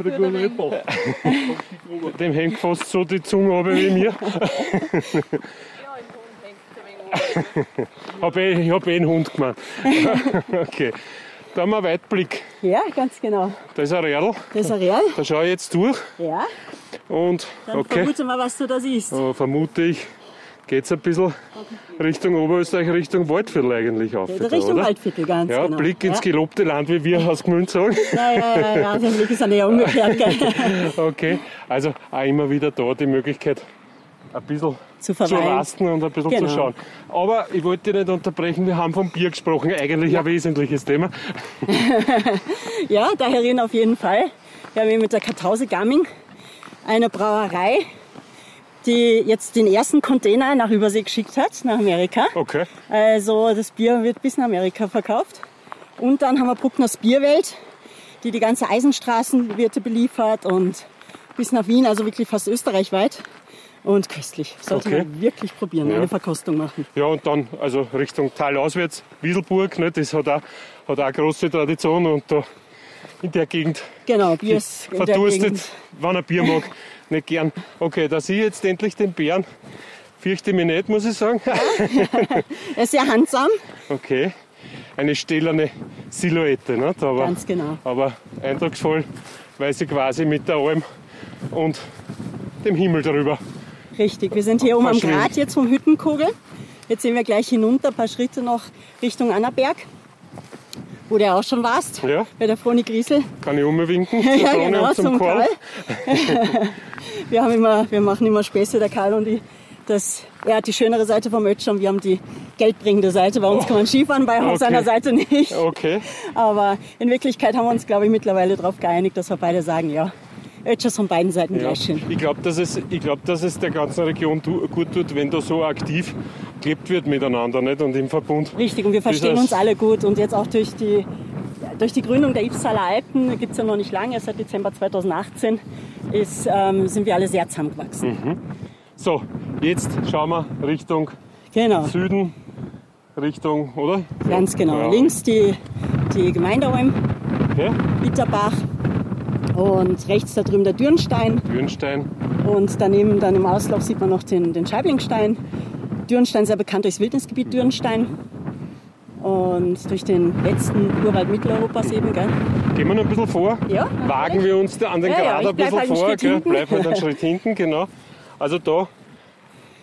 Dem hängt fast so die Zunge runter wie mir. hab eh, ich habe eh einen Hund gemeint. okay. Da haben wir einen Weitblick. Ja, ganz genau. Da ist ein Rädel. Das ist ein Rädel. Da schaue ich jetzt durch. Ja. Und, Dann okay. vermute mal, was du da siehst. Oh, vermute ich, geht es ein bisschen Richtung Oberösterreich, Richtung Waldviertel eigentlich auf. Ja, Richtung oder? Waldviertel, ganz ja, genau. Blick ins ja. gelobte Land, wie wir aus Gmünd sagen. Ja, ja, ja, ja, der Blick ist ja umgekehrt. okay, also auch immer wieder da die Möglichkeit, ein bisschen zu, zu rasten und ein bisschen genau. zu schauen. Aber ich wollte dich nicht unterbrechen, wir haben vom Bier gesprochen, eigentlich ja. ein wesentliches Thema. ja, daherin auf jeden Fall. Wir haben hier mit der Kartause Gamming eine Brauerei, die jetzt den ersten Container nach Übersee geschickt hat, nach Amerika. Okay. Also das Bier wird bis nach Amerika verkauft. Und dann haben wir Bruckners Bierwelt, die die ganze Eisenstraßenwirte beliefert und bis nach Wien, also wirklich fast österreichweit und köstlich. Sollte okay. man wirklich probieren, ja. eine Verkostung machen. Ja, und dann also Richtung Tal auswärts, Wieselburg, ne, das hat auch, hat auch eine große Tradition und da in der Gegend genau, Bier ist verdurstet, wenn er Bier mag, nicht gern. Okay, da sehe ich jetzt endlich den Bären. Fürchte mich nicht, muss ich sagen. Ja. er ist sehr handsam. Okay, eine stählerne Silhouette. Nicht? Aber, Ganz genau. Aber eindrucksvoll, weil sie quasi mit der Alm und dem Himmel darüber Richtig, wir sind hier um am Grat jetzt vom Hüttenkogel. Jetzt sehen wir gleich hinunter, ein paar Schritte noch Richtung Annaberg, wo du auch schon warst, ja. bei der Froni Griesel. Kann ich umwinken? ja, genau, zum, zum Karl. wir, haben immer, wir machen immer Späße, der Karl und ich. Das, er hat die schönere Seite vom Ötscher und wir haben die geldbringende Seite. Bei uns oh. kann man Skifahren, bei okay. seiner Seite nicht. Okay. Aber in Wirklichkeit haben wir uns, glaube ich, mittlerweile darauf geeinigt, dass wir beide sagen, ja, Ötschers von beiden Seiten ja. gleich schön. Ich glaube, dass, es, glaub, dass es der ganzen Region gut tut, wenn da so aktiv gelebt wird miteinander nicht? und im Verbund. Richtig, und wir verstehen uns alle gut. Und jetzt auch durch die, durch die Gründung der Ipsaler Alpen, gibt es ja noch nicht lange, seit Dezember 2018, ist, ähm, sind wir alle sehr zusammengewachsen. Mhm. So, jetzt schauen wir Richtung genau. Süden, Richtung, oder? Ganz genau. Ja. Links die, die Gemeindealm, okay. Bitterbach, und rechts da drüben der Dürnstein. Dürnstein. Und daneben dann im Auslauf sieht man noch den, den Scheiblingstein. Dürnstein sehr bekannt durchs Wildnisgebiet Dürnstein. Und durch den letzten Urwald Mitteleuropas eben, gell? Gehen wir noch ein bisschen vor? Ja. Wagen wir uns an den ja, Grad ja, ein bisschen halt vor, gell? Bleiben wir einen Schritt hinten, genau. Also da,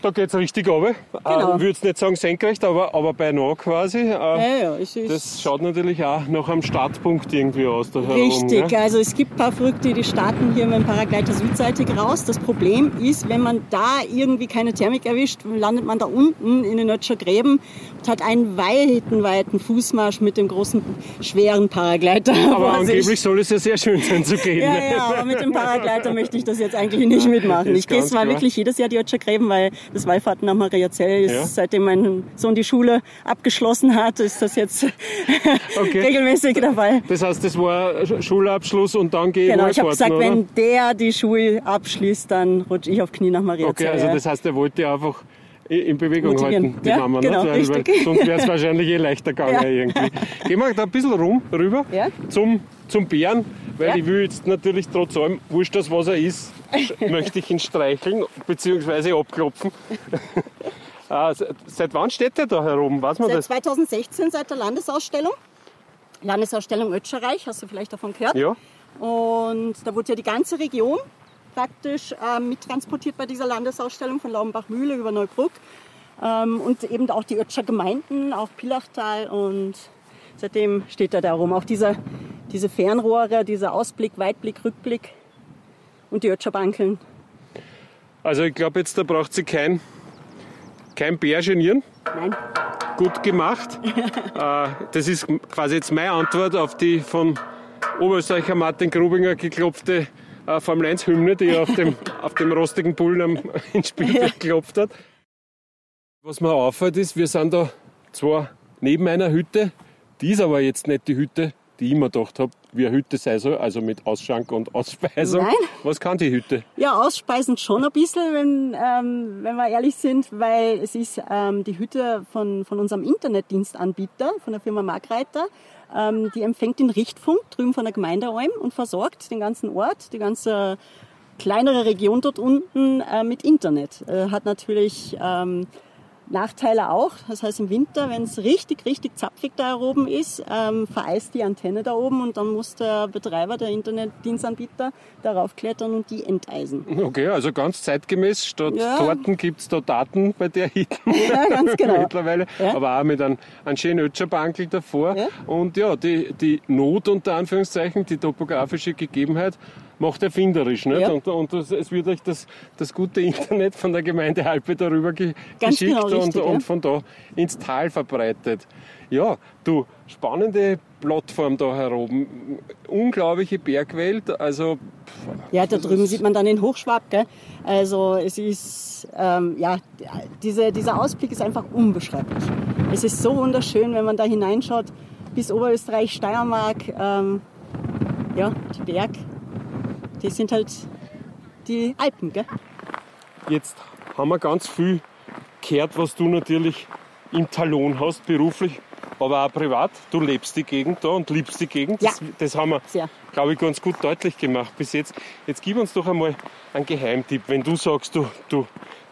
da geht es richtig runter. Genau. Ich würde nicht sagen senkrecht, aber, aber beinahe quasi. Äh, Ja, ja, es ist Das schaut natürlich auch nach einem Startpunkt irgendwie aus. Da herum, Richtig, ne? also es gibt ein paar Verrückte, die starten hier mit dem Paragleiter südseitig raus. Das Problem ist, wenn man da irgendwie keine Thermik erwischt, landet man da unten in den Nötscher Gräben und hat einen weiten, weiten Fußmarsch mit dem großen, schweren Paragleiter. Aber angeblich soll es ja sehr schön sein zu gehen. Ja, ja, aber mit dem Paragleiter möchte ich das jetzt eigentlich nicht mitmachen. Ist Ich gehe zwar klar. wirklich jedes Jahr die Ötscher Gräben, weil das Wallfahrten am Mariazell ist, Ja. seitdem mein Sohn die Schule abgeschlossen hat, ist das jetzt Okay. regelmäßig der Fall. Das heißt, das war Sch- Schulabschluss und dann gehen Genau, ich habe gesagt, oder? wenn der die Schule abschließt, dann rutsche ich auf Knie nach Maria Okay, also das heißt, er wollte einfach in Bewegung Motivieren. halten, die Ja, Mama. genau, nicht? Weil, sonst wäre es wahrscheinlich eh leichter gegangen Ja. irgendwie. Gehen wir da ein bisschen rum, rüber Ja. zum, zum Bären, weil Ja. ich will jetzt natürlich trotz allem, wurscht das was er ist, möchte ich ihn streicheln bzw. abklopfen. Se- Seit wann steht der da herum? Weiß man Seit das? 2016, seit der Landesausstellung. Landesausstellung Ötscherreich, hast du vielleicht davon gehört? Ja. Und da wurde ja die ganze Region praktisch ähm, mittransportiert bei dieser Landesausstellung von Laubenbach-Mühle über Neubrück. Ähm, und eben auch die Ötscher Gemeinden, auch Pilachtal und seitdem steht er da rum. Auch diese, diese Fernrohre, dieser Ausblick, Weitblick, Rückblick und die Ötscher Bankeln. Also ich glaube jetzt, da braucht sie kein, kein Bär genieren. Nein, gut gemacht. Äh, das ist quasi jetzt meine Antwort auf die von Oberösterreicher Martin Grubinger geklopfte äh, Formel 1 Hymne, die er auf dem, auf dem rostigen Bullen am, ins Spielfeld geklopft hat. Was mir auffällt ist, wir sind da zwar neben einer Hütte, die ist aber jetzt nicht die Hütte, die ich immer gedacht habe, wie eine Hütte sei soll, also mit Ausschank und Ausspeisung. Nein. Was kann die Hütte? Ja, ausspeisen schon ein bisschen, wenn, ähm, wenn wir ehrlich sind, weil es ist ähm, die Hütte von, von unserem Internetdienstanbieter, von der Firma Markreiter. Ähm, die empfängt den Richtfunk drüben von der Gemeinde Alm und versorgt den ganzen Ort, die ganze kleinere Region dort unten äh, mit Internet. Äh, hat natürlich ähm, Nachteile auch. Das heißt, im Winter, wenn es richtig, richtig zapfig da oben ist, ähm, vereist die Antenne da oben und dann muss der Betreiber, der Internetdienstanbieter, darauf klettern und die enteisen. Okay, also ganz zeitgemäß. Statt Ja. Torten gibt es da Daten bei der Hitten. Ja, ganz genau. mittlerweile, Ja. aber auch mit einem, einem schönen Ötscherbankel davor. Ja. Und ja, die, die Not unter Anführungszeichen, die topografische Gegebenheit macht erfinderisch. Nicht? Ja. Und, und das, es wird euch das, das gute Internet von der Gemeinde Halpe darüber ge Ganz geschickt genau, richtig, und, ja. und von da ins Tal verbreitet. Ja, du, spannende Plattform da heroben. Unglaubliche Bergwelt, also Ja, da drüben sieht man dann den Hochschwab. Gell? Also es ist, ähm, ja, diese, dieser Ausblick ist einfach unbeschreiblich. Es ist so wunderschön, wenn man da hineinschaut, bis Oberösterreich, Steiermark, ähm, ja, die Berg, die sind halt die Alpen. Gell? Jetzt haben wir ganz viel gehört, was du natürlich im Talon hast, beruflich, aber auch privat. Du lebst die Gegend da und liebst die Gegend. Ja. Das, das haben wir, glaube ich, ganz gut deutlich gemacht bis jetzt. Jetzt gib uns doch einmal einen Geheimtipp. Wenn du sagst, du, du,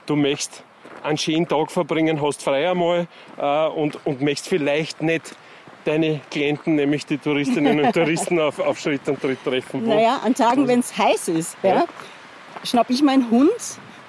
du möchtest einen schönen Tag verbringen, hast frei einmal äh, und, und möchtest vielleicht nicht deine Klienten, nämlich die Touristinnen und Touristen, auf, auf Schritt und Tritt treffen. Naja, an Tagen, wenn es heiß ist, ja, schnapp ich meinen Hund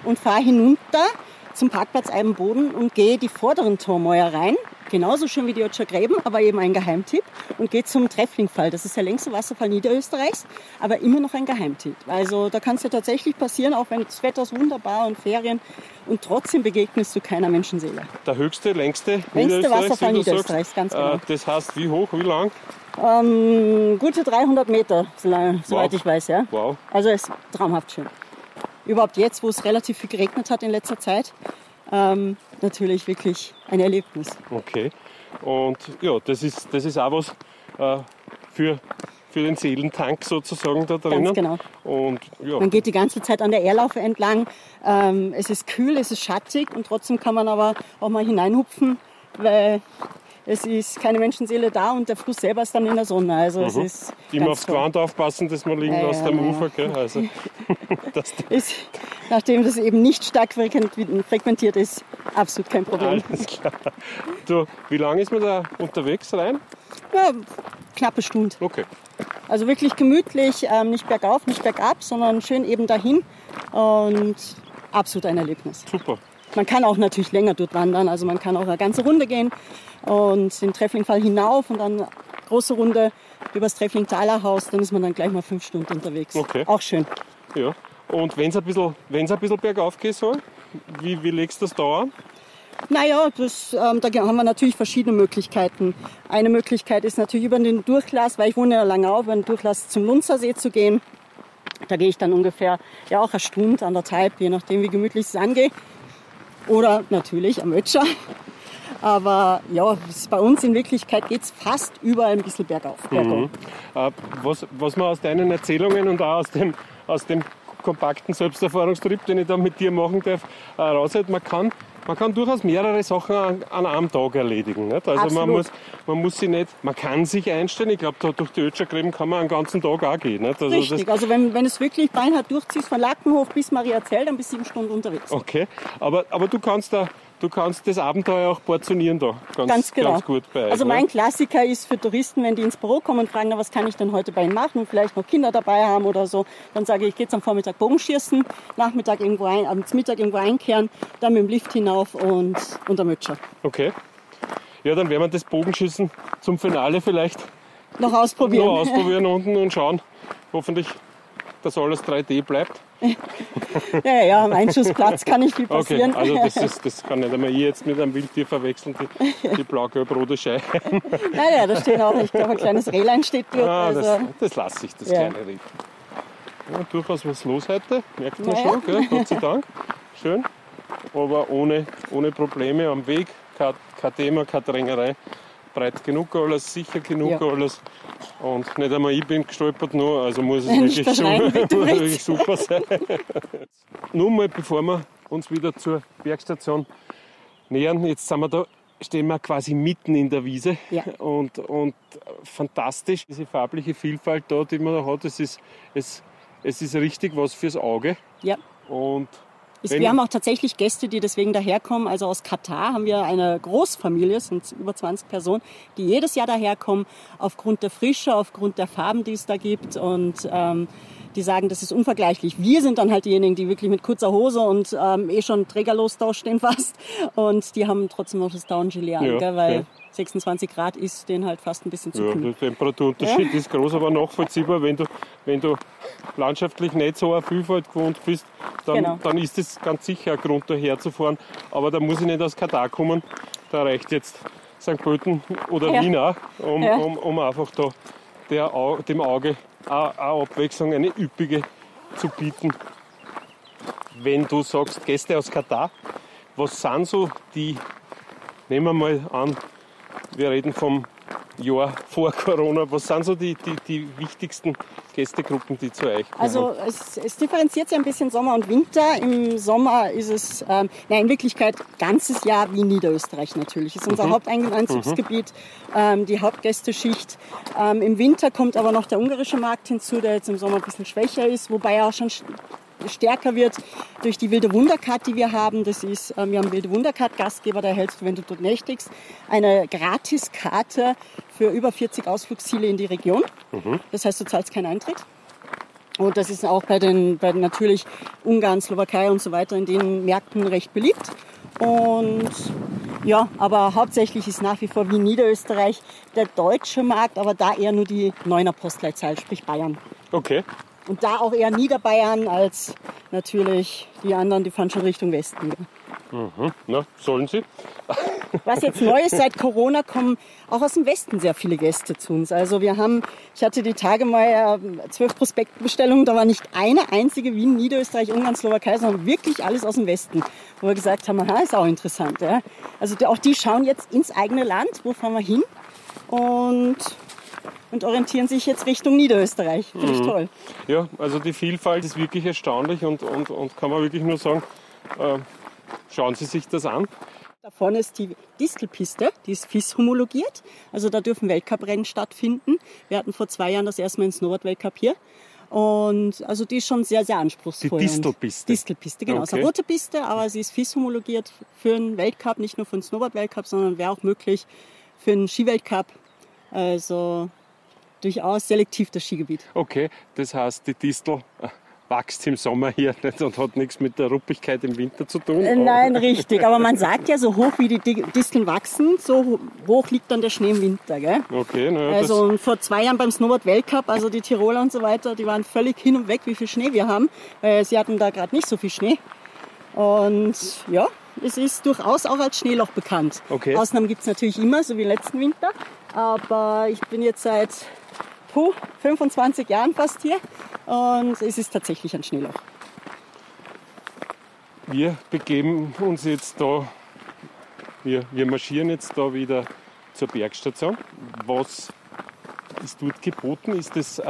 und fahre hinunter zum Parkplatz Eibenboden und gehe die vorderen Tormäuer rein. Genauso schön wie die Ötscher Gräben, aber eben ein Geheimtipp. Und gehe zum Trefflingfall. Das ist der längste Wasserfall Niederösterreichs, aber immer noch ein Geheimtipp. Also da kann es ja tatsächlich passieren, auch wenn das Wetter ist wunderbar und Ferien und trotzdem begegnest du keiner Menschenseele. Der höchste, längste, Längste Wasserfall Niederösterreichs, sagst. ganz genau. Äh, Das heißt, wie hoch, wie lang? Ähm, gute 300 Meter, soweit Wow. ich weiß, ja. Wow. Also es ist traumhaft schön. Überhaupt jetzt, wo es relativ viel geregnet hat in letzter Zeit, ähm, natürlich wirklich ein Erlebnis. Okay. Und ja, das ist, das ist auch was äh, für, für den Seelentank sozusagen da drinnen. genau. Und ja, Man geht die ganze Zeit an der Erlaufe entlang. Ähm, es ist kühl, es ist schattig und trotzdem kann man aber auch mal hineinhupfen, weil es ist keine Menschenseele da und der Fluss selber ist dann in der Sonne. Also es ist Mhm. immer aufs toll. Gewand aufpassen, dass man liegen Ja, lässt ja, am ja. Ufer. Gell? Also, das, Ist, nachdem das eben nicht stark frequent- frequentiert ist, absolut kein Problem. alles klar. Du, wie lange ist man da unterwegs rein? Ja, knappe Stunde. Okay. Also wirklich gemütlich, ähm, nicht bergauf, nicht bergab, sondern schön eben dahin und absolut ein Erlebnis. Super. Man kann auch natürlich länger dort wandern, also man kann auch eine ganze Runde gehen und den Trefflingfall hinauf und dann große Runde übers Treffling-Thaler Haus, dann ist man dann gleich mal fünf Stunden unterwegs. Okay. Auch schön. Ja. Und wenn es ein bisschen, ein bisschen bergauf gehen soll, wie, wie legst du das da an? Naja, das, ähm, da haben wir natürlich verschiedene Möglichkeiten. Eine Möglichkeit ist natürlich über den Durchlass, weil ich wohne ja Langau, über den Durchlass zum Lunzersee zu gehen. Da gehe ich dann ungefähr ja auch eine Stunde, anderthalb, je nachdem wie gemütlich es angeht. Oder natürlich am Ötscher. Aber ja, bei uns in Wirklichkeit geht es fast überall ein bisschen bergauf. Mhm. Äh, was, was man aus deinen Erzählungen und auch aus dem, aus dem kompakten Selbsterfahrungstrip, den ich da mit dir machen darf, äh, raushält, man kann man kann durchaus mehrere Sachen an, an einem Tag erledigen. Nicht? Also man muss, man muss sich nicht, man kann sich einstellen. Ich glaube, durch die Ötschergräben kann man einen ganzen Tag auch gehen. Nicht? Also Richtig, also wenn, wenn es wirklich beinhart durchziehst von Lackenhof bis Mariazell, dann bist du sieben Stunden unterwegs. Okay, aber, aber du kannst da du kannst das Abenteuer auch portionieren da. Ganz, ganz, genau. ganz gut bei Also mein ne? Klassiker ist für Touristen, wenn die ins Büro kommen und fragen, na, was kann ich denn heute bei Ihnen machen und vielleicht noch Kinder dabei haben oder so, dann sage ich, ich gehe jetzt am Vormittag Bogenschießen, Nachmittag irgendwo ein, abends Mittag irgendwo einkehren, dann mit dem Lift hinauf und unter Mütscher. Okay. Ja, dann werden wir das Bogenschießen zum Finale vielleicht noch ausprobieren. Noch ausprobieren unten und schauen. Hoffentlich, dass alles 3D bleibt. ja, ja, am Einschussplatz kann nicht viel passieren. Okay, also das, ist, das kann nicht einmal ich jetzt mit einem Wildtier verwechseln, die, die blau-gelb-rote Scheibe. Naja, da steht auch, ich glaube, ein kleines Rehlein steht dort. Ah, also. das, das lasse ich, das ja. kleine Reh. Ja, durchaus was los heute, merkt man Naja. schon, gell? Gott sei Dank. Schön. Aber ohne, ohne Probleme am Weg, kein, kein Thema, keine Drängerei. Breit genug alles, sicher genug Ja. alles. Und nicht einmal ich bin gestolpert nur, also muss es wirklich, bitte muss wirklich super sein. Nur mal, bevor wir uns wieder zur Bergstation nähern, jetzt sind wir da, stehen wir quasi mitten in der Wiese Ja. und, und fantastisch, diese farbliche Vielfalt da, die man da hat, es ist, es, es ist richtig was fürs Auge. Ja. Und Wenn- wir haben auch tatsächlich Gäste, die deswegen daherkommen. Also aus Katar haben wir eine Großfamilie, es sind über 20 Personen, die jedes Jahr daherkommen, aufgrund der Frische, aufgrund der Farben, die es da gibt. Und ähm, die sagen, das ist unvergleichlich. Wir sind dann halt diejenigen, die wirklich mit kurzer Hose und ähm, eh schon trägerlos da stehen fast. Und die haben trotzdem noch das Down-Gilet an, Ja, gell, weil ja. 26 Grad ist denen halt fast ein bisschen zu Ja, kühl. der Temperaturunterschied ist groß, aber nachvollziehbar. Wenn du, wenn du landschaftlich nicht so eine Vielfalt gewohnt bist, dann, Genau. dann ist es ganz sicher ein Grund, da herzufahren. Aber da muss ich nicht aus Katar kommen. Da reicht jetzt St. Pölten oder Ja. Wien auch, um, Ja. um, um einfach da der, dem Auge eine eine Abwechslung, eine üppige zu bieten. Wenn du sagst, Gäste aus Katar, was sind so die, nehmen wir mal an, wir reden vom Jahr vor Corona. Was sind so die, die, die wichtigsten Gästegruppen, die zu euch kommen? Also es, es differenziert sich ein bisschen Sommer und Winter. Im Sommer ist es, ähm, nein, in Wirklichkeit ganzes Jahr wie Niederösterreich natürlich. Ist unser Haupteinzugsgebiet, ähm, die Hauptgästeschicht. Ähm, Im Winter kommt aber noch der ungarische Markt hinzu, der jetzt im Sommer ein bisschen schwächer ist, wobei er auch schon sch- stärker wird durch die Wilde Wundercard, die wir haben. Das ist, ähm, wir haben Wilde Wundercard Gastgeber, da erhältst du, wenn du dort nächtigst, eine Gratiskarte für über 40 Ausflugsziele in die Region. Das heißt, du zahlst keinen Eintritt. Und das ist auch bei den, bei den natürlich Ungarn, Slowakei und so weiter in den Märkten recht beliebt. Und ja, aber hauptsächlich ist nach wie vor wie Niederösterreich der deutsche Markt, aber da eher nur die neuner Postleitzahl, sprich Bayern. okay. Und da auch eher Niederbayern als natürlich die anderen, die fahren schon Richtung Westen. Mhm. Na, sollen sie? Was jetzt neu ist, seit Corona kommen auch aus dem Westen sehr viele Gäste zu uns. Also wir haben, ich hatte die Tage mal äh, zwölf Prospektbestellungen, da war nicht eine einzige Wien, Niederösterreich, Ungarn, Slowakei, sondern wirklich alles aus dem Westen. Wo wir gesagt haben, aha, ist auch interessant. Ja? Also auch die schauen jetzt ins eigene Land, wo fahren wir hin und, und orientieren sich jetzt Richtung Niederösterreich. Finde ich toll. Ja, also die Vielfalt ist wirklich erstaunlich und, und, und kann man wirklich nur sagen, äh, schauen Sie sich das an. Da vorne ist die Distelpiste, die ist FIS homologiert. Also da dürfen Weltcuprennen stattfinden. Wir hatten vor zwei Jahren das erste Mal den Snowboard-Weltcup hier. Und also die ist schon sehr, sehr anspruchsvoll. Die Distelpiste? Distelpiste, genau. Es ist Okay. eine rote Piste, aber sie ist FIS homologiert für einen Weltcup, nicht nur für einen Snowboard-Weltcup, sondern wäre auch möglich für einen Skiweltcup. Also durchaus selektiv das Skigebiet. Okay, das heißt, die Distel äh, wächst im Sommer hier nicht und hat nichts mit der Ruppigkeit im Winter zu tun. Äh, nein, richtig. Aber man sagt ja, so hoch wie die Disteln wachsen, so hoch liegt dann der Schnee im Winter. Gell? Okay, naja, Also vor zwei Jahren beim Snowboard Weltcup, also die Tiroler und so weiter, die waren völlig hin und weg, wie viel Schnee wir haben. Weil sie hatten da gerade nicht so viel Schnee. Und ja, es ist durchaus auch als Schneeloch bekannt. Okay. Ausnahmen gibt es natürlich immer, so wie letzten Winter. Aber ich bin jetzt seit puh, 25 Jahren fast hier und es ist tatsächlich ein Schneeloch. Wir begeben uns jetzt da, wir, wir marschieren jetzt da wieder zur Bergstation. Was ist dort geboten? Ist das äh,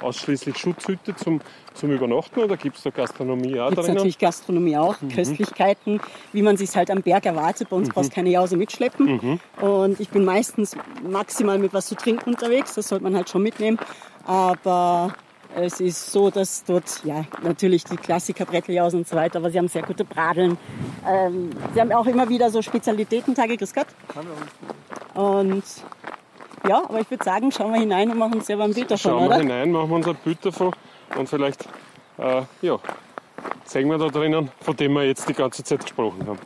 ausschließlich Schutzhütte zum, zum Übernachten oder gibt es da Gastronomie auch Gibt es drinnen? natürlich Gastronomie auch, Köstlichkeiten, wie man sich halt am Berg erwartet. Bei uns brauchst du keine Jause mitschleppen. Und ich bin meistens maximal mit was zu trinken unterwegs, das sollte man halt schon mitnehmen. Aber es ist so, dass dort, ja, natürlich die Klassiker, Bretteljausen und so weiter, aber sie haben sehr gute Bradeln. Ähm, sie haben auch immer wieder so Spezialitätentage, grüß Gott. Und ja, aber ich würde sagen, schauen wir hinein und machen uns selber ein Bild davon, Schauen wir oder? hinein, machen wir uns ein Bild davon und vielleicht äh, ja, zeigen wir da drinnen, von dem wir jetzt die ganze Zeit gesprochen haben.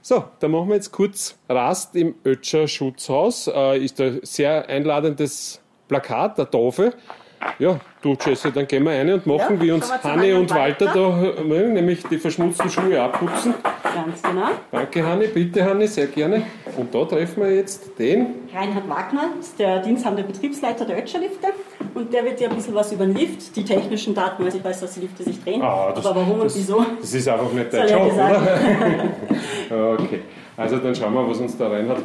So, dann machen wir jetzt kurz Rast im Ötscher Schutzhaus. Äh, ist ein sehr einladendes Plakat, der Tafel. Ja, du Jesse, dann gehen wir rein und machen, Ja, wie uns wir Hanne und und Walter da, Walter. äh, nämlich die verschmutzten Schuhe abputzen. Ganz genau. Danke Hanne, bitte Hanne, sehr gerne. Und da treffen wir jetzt den Reinhard Wagner der diensthabende Betriebsleiter der Ötscher-Lifte und der wird dir ein bisschen was über den Lift, die technischen Daten, weil ich weiß, dass die Lifte sich drehen, Ah, das- aber warum das- und wieso, Das ist einfach nicht dein Job, oder? okay. Also dann schauen wir, was uns der Reinhard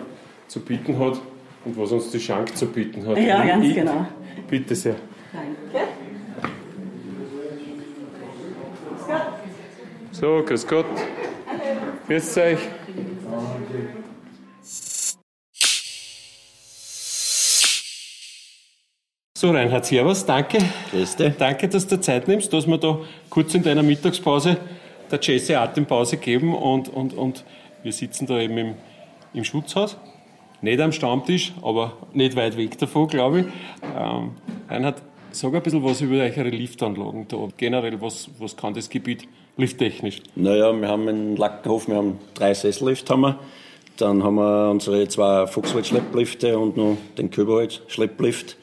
zu bieten hat und was uns die Schank zu bieten hat. Ja, ganz Ich- genau. Bitte sehr. Danke. So, grüß Gott. Grüß euch. So, Reinhard, servus, danke. Grüß dich. Danke, dass du Zeit nimmst, dass wir da kurz in deiner Mittagspause der Jesse Atempause geben und, und, und wir sitzen da eben im, im Schutzhaus. Nicht am Stammtisch, aber nicht weit weg davon, glaube ich. Ähm, Reinhard, sag ein bisschen was über eure Liftanlagen da. Generell, was, was kann das Gebiet lifttechnisch? Naja, wir haben in Lackenhof, wir haben drei Sessellift haben wir. Dann haben wir unsere zwei Fuchswald-Schlepplifte und noch den Köberholz-Schlepplift.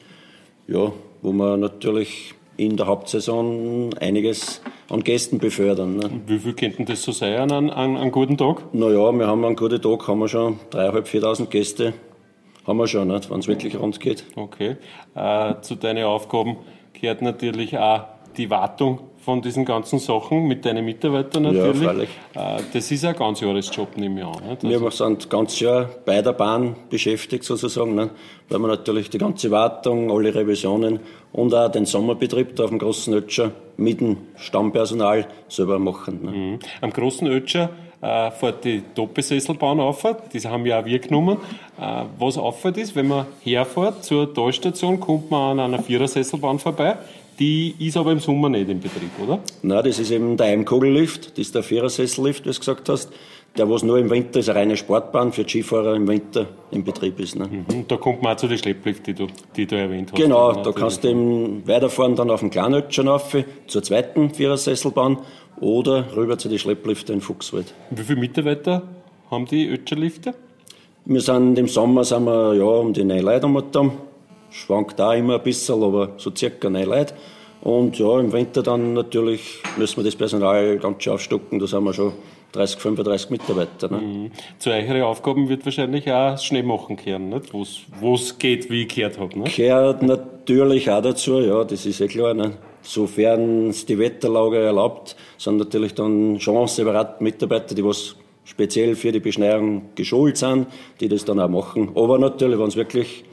Ja, wo wir natürlich in der Hauptsaison einiges an Gästen befördern. Ne? Wie viel könnten das so sein an einem an, an guten Tag? Naja, wir haben einen guten Tag, haben wir schon 3.500, 4.000 Gäste. Haben wir schon, wenn es wirklich rund geht. Okay. Äh, zu deinen Aufgaben gehört natürlich auch die Wartung von diesen ganzen Sachen mit deinen Mitarbeitern natürlich. freilich. Äh, das ist ein ganz Jahresjob, nehme ich an. Nicht? Also, Wir sind ganz Jahr bei der Bahn beschäftigt sozusagen, ne? weil wir natürlich die ganze Wartung, alle Revisionen und auch den Sommerbetrieb da auf dem großen Ötscher mit dem Stammpersonal selber machen. Ne? Mhm. Am großen Ötscher äh, fährt die Doppelsesselbahn auf, das haben ja auch wir genommen. Äh, was auffällt ist, wenn man herfährt zur Talstation, kommt man an einer Vierersesselbahn vorbei. Die ist aber im Sommer nicht in Betrieb, oder? Nein, das ist eben der Eimkugellift, das ist der Vierersessellift, wie du gesagt hast. Der, was nur im Winter ist, eine reine Sportbahn für Skifahrer im Winter in Betrieb ist. Ne? Und da kommt man auch zu den Schleppliften, die du, die du erwähnt hast. Genau, da kannst du eben weiterfahren dann auf den Kleinötschern rauf, zur zweiten Vierersesselbahn oder rüber zu den Schleppliften in Fuchswald. Wie viele Mitarbeiter haben die Ötscherlifte? Wir sind im Sommer sind wir ja um die neun Leute da. Schwankt auch immer ein bisschen, aber so circa neun Leute. Und ja, im Winter dann natürlich müssen wir das Personal ganz schön aufstocken. Da sind wir schon 30, 35 Mitarbeiter. Ne? Zu euren Aufgaben wird wahrscheinlich auch Schneemachen kehren, nicht? Wo's, wo's geht, wie ich gehört habe. Nicht? Gehört natürlich auch dazu, ja, das ist eh klar. Ne? Sofern es die Wetterlage erlaubt, sind natürlich dann schon separat Mitarbeiter, die was speziell für die Beschneiung geschult sind, die das dann auch machen. Aber natürlich, wenn es wirklich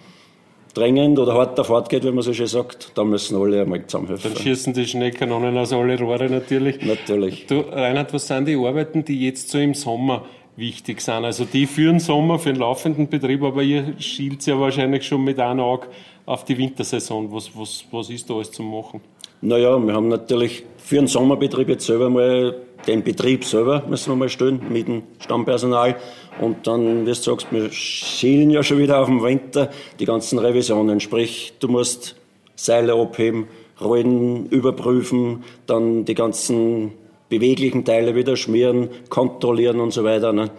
drängend oder hart auf hart geht, wie man so schön sagt, dann müssen alle einmal zusammenhelfen. Dann schießen die Schneekanonen aus alle Rohre natürlich. Natürlich. Du, Reinhard, was sind die Arbeiten, die jetzt so im Sommer wichtig sind? Also die für den Sommer, für den laufenden Betrieb, aber ihr schielt ja wahrscheinlich schon mit einem Auge auf die Wintersaison. Was, was, was ist da alles zu machen? Naja, wir haben natürlich für den Sommerbetrieb jetzt selber mal den Betrieb selber müssen wir mal stellen mit dem Stammpersonal. Und dann, wie du sagst, wir schielen ja schon wieder auf den Winter die ganzen Revisionen. Sprich, du musst Seile abheben, Rollen überprüfen, dann die ganzen beweglichen Teile wieder schmieren, kontrollieren und so weiter. Ne?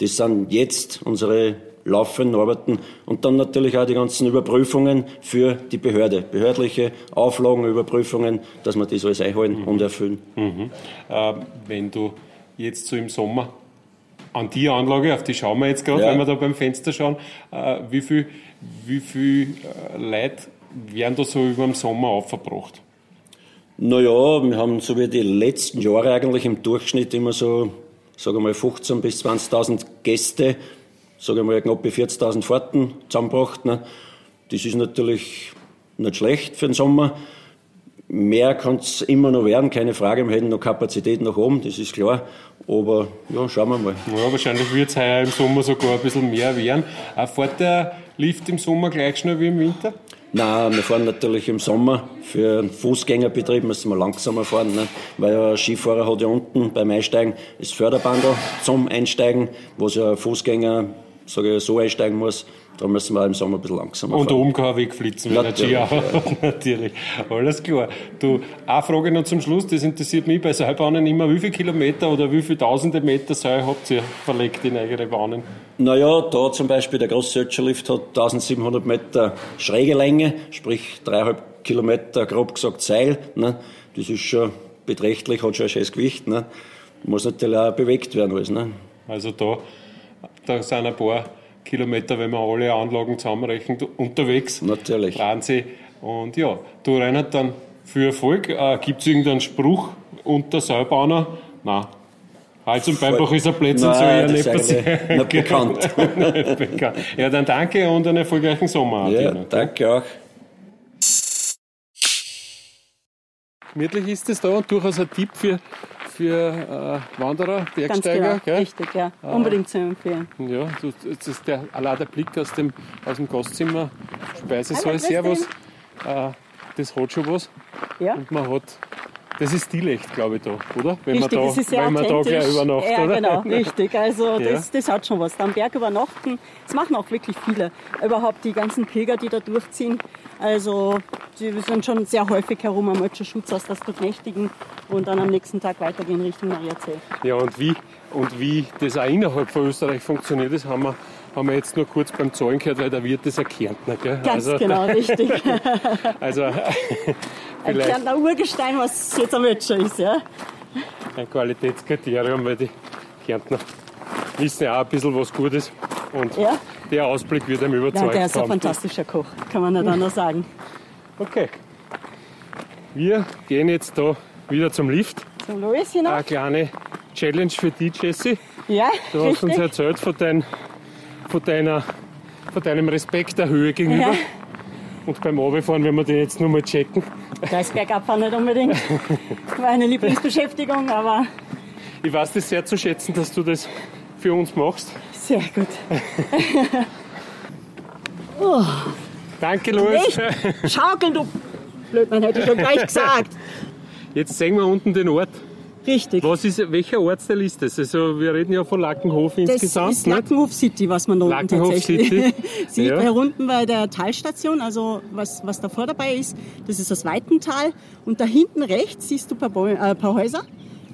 Das sind jetzt unsere laufenden Arbeiten und dann natürlich auch die ganzen Überprüfungen für die Behörde. Behördliche Auflagen, Überprüfungen, dass wir das alles einhalten mhm. und erfüllen. Mhm. Äh, wenn du jetzt so im Sommer an die Anlage, auf die schauen wir jetzt gerade, ja. wenn wir da beim Fenster schauen, äh, wie viel, wie viel äh, Leute werden da so über den Sommer aufverbracht? Naja, wir haben so wie die letzten Jahre eigentlich im Durchschnitt immer so, sagen wir mal, 15.000 bis 20.000 Gäste, sagen wir mal, knapp 40.000 Fahrten zusammengebracht. Ne? Das ist natürlich nicht schlecht für den Sommer. Mehr kann es immer noch werden, keine Frage. Wir hätten noch Kapazität nach oben, das ist klar. Aber ja, schauen wir mal. Ja, wahrscheinlich wird es heuer im Sommer sogar ein bisschen mehr werden. Fährt der Lift im Sommer gleich schnell wie im Winter? Nein, wir fahren natürlich im Sommer. Für einen Fußgängerbetrieb müssen wir langsamer fahren, ne? weil ein Skifahrer hat ja unten beim Einsteigen das Förderbandel zum Einsteigen, wo sich ein Fußgänger sage ich, so einsteigen muss. Da müssen wir im Sommer ein bisschen langsamer Und fahren. oben kann er wegflitzen, wenn Ski hat. Natürlich. Alles klar. Du, eine Frage noch zum Schluss, das interessiert mich bei Seilbahnen immer. Wie viele Kilometer oder wie viele tausende Meter Seil habt ihr verlegt in eure Bahnen? Naja, da zum Beispiel der große Ötscherlift hat 1700 Meter schräge Länge, sprich dreieinhalb Kilometer grob gesagt Seil. Ne? Das ist schon beträchtlich, hat schon ein schönes Gewicht. Ne? Muss natürlich auch bewegt werden alles. Ne? Also da da sind ein paar Kilometer, wenn man alle Anlagen zusammenrechnet, unterwegs. Natürlich. Wahnsinn. Und ja, du Reinhard, dann für Erfolg. Äh, Gibt es irgendeinen Spruch unter Seilbahner? Nein. Hals und Beinbruch ist ein Plätzchen, so eher nicht passieren. Nicht bekannt. nicht bekannt. Ja, dann danke und einen erfolgreichen Sommer. Ja, danke auch. Gemütlich ist es da und durchaus ein Tipp für für äh, Wanderer, Bergsteiger. Ganz genau, richtig, ja. Ah. Unbedingt zu empfehlen. Ja, das ist der, allein der Blick aus dem, aus dem Gastzimmer, Speisesaal, Servus. Äh, das hat schon was. Ja. Und man hat das ist stilecht, glaube ich, da, oder? Wenn richtig, man da, das ist sehr wenn man da gleich übernachtet, ja, oder? genau, richtig. Also das, ja. das hat schon was. Am Berg übernachten, das machen auch wirklich viele. Überhaupt die ganzen Pilger, die da durchziehen. Also die sind schon sehr häufig herum am Ötscher Schutzhaus, das dort nächtigen und dann am nächsten Tag weitergehen Richtung Mariazell. Ja, und wie, und wie das auch innerhalb von Österreich funktioniert, das haben wir haben wir jetzt nur kurz beim Zahlen gehört, weil der Wirt ist ein Kärntner. Gell? Ganz also, genau, richtig. also, ein Kärntner Urgestein, was jetzt am Ötscher ist. Ja? Ein Qualitätskriterium, weil die Kärntner wissen ja auch ein bisschen was Gutes. Und ja. der Ausblick wird einem überzeugt. Ja, der ist ein fantastischer Koch, kann man nicht anders sagen. Okay. Wir gehen jetzt da wieder zum Lift. Zum Louis hinauf. Eine kleine Challenge für dich, Jessie. Ja, Du hast richtig. uns erzählt von, dein, von, deiner, von deinem Respekt der Höhe gegenüber. Ja. Und beim Abfahren werden wir den jetzt nur mal checken. Da ist Bergabfahren nicht unbedingt meine Lieblingsbeschäftigung, aber. Ich weiß das sehr zu schätzen, dass du das für uns machst. Sehr gut. oh. Danke, Louis. Schaukeln, du Blödmann, hätte ich schon gleich gesagt. Jetzt sehen wir unten den Ort. Richtig. Was ist, welcher Ortsteil ist das? Also wir reden ja von Lackenhof insgesamt. Das ist Lackenhof City, was man da unten tatsächlich City. sieht. Ja. Hier unten bei der Talstation, also was, was davor dabei ist, das ist das Weitental. Und da hinten rechts siehst du ein paar, äh, ein paar Häuser.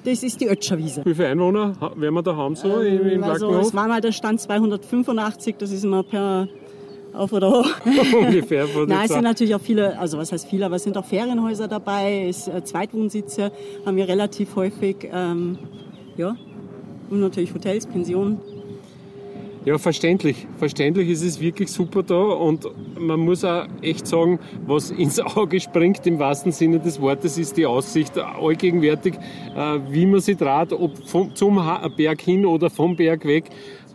Das ist die Ötscherwiese. Wie viele Einwohner werden wir da haben so ähm, im, also Lackenhof? Es war mal der Stand 285, das ist immer per auf oder hoch. Ungefähr. Nein, es sind natürlich auch viele, also was heißt viele, aber es sind auch Ferienhäuser dabei, es, äh, Zweitwohnsitze haben wir relativ häufig, ähm, ja, und natürlich Hotels, Pensionen. Ja, verständlich. Verständlich ist es wirklich super da und man muss auch echt sagen, was ins Auge springt im wahrsten Sinne des Wortes, ist die Aussicht allgegenwärtig, äh, wie man sie draht, ob vom, zum Berg hin oder vom Berg weg.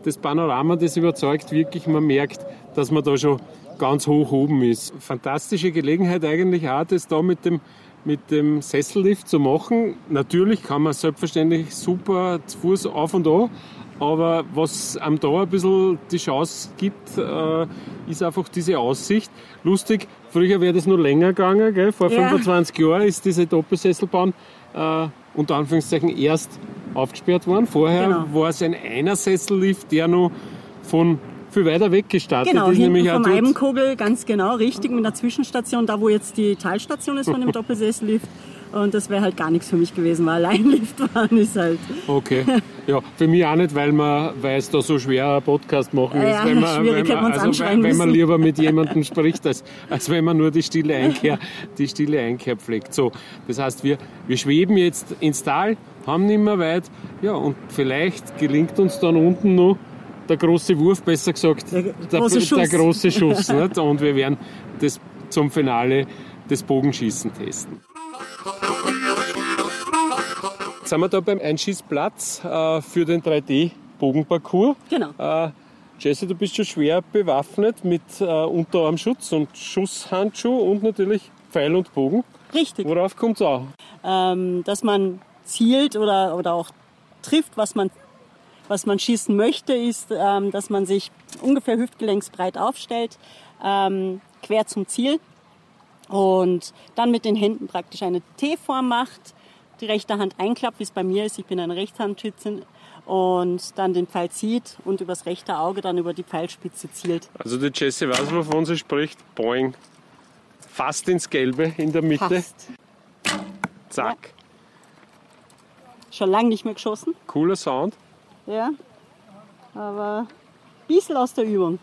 Das Panorama, das überzeugt wirklich, man merkt, dass man da schon ganz hoch oben ist. Fantastische Gelegenheit eigentlich auch, das da mit dem mit dem Sessellift zu machen. Natürlich kann man selbstverständlich super zu Fuß auf und an, aber was einem da ein bisschen die Chance gibt, äh, ist einfach diese Aussicht. Lustig, früher wäre das nur länger gegangen. Gell? Vor ja. 25 Jahren ist diese Doppelsesselbahn äh, unter Anführungszeichen erst aufgesperrt worden. Vorher genau. war es ein Einersessellift, der noch von viel weiter weg gestartet Genau, ist, nämlich vom. Eibenkogel, ganz genau, richtig, mit einer Zwischenstation, da wo jetzt die Talstation ist von dem Doppelsesslift. Und das wäre halt gar nichts für mich gewesen, weil allein Lift fahren ist halt. Okay. Ja, für mich auch nicht, weil, man, weil es da so schwer ein Podcast machen ist. Ja, wenn man, schwierig, wenn man, also, anschreien wenn man lieber mit jemandem spricht, als, als wenn man nur die stille Einkehr, die stille Einkehr pflegt. So, das heißt, wir, wir schweben jetzt ins Tal, haben nicht mehr weit. Ja, und vielleicht gelingt uns dann unten noch der große Wurf, besser gesagt, Der große der, Schuss. der große Schuss. nicht? Und wir werden das zum Finale des Bogenschießen testen. Jetzt sind wir da beim Einschießplatz äh, für den 3D-Bogenparcours. Genau. Äh, Jesse, du bist schon schwer bewaffnet mit äh, Unterarmschutz und Schusshandschuh und natürlich Pfeil und Bogen. Richtig. Worauf kommt es auch? Ähm, dass man zielt oder, oder auch trifft, was man, was man schießen möchte, ist, ähm, dass man sich ungefähr hüftgelenksbreit aufstellt, ähm, quer zum Ziel und dann mit den Händen praktisch eine T-Form macht, die rechte Hand einklappt, wie es bei mir ist. Ich bin eine Rechthandschützin und dann den Pfeil zieht und übers rechte Auge dann über die Pfeilspitze zielt. Also die Jesse weiß, wovon sie spricht. Boing. Fast ins Gelbe in der Mitte. Passt. Zack. Schon lange nicht mehr geschossen, Cooler Sound. ja, aber ein bisschen aus der Übung.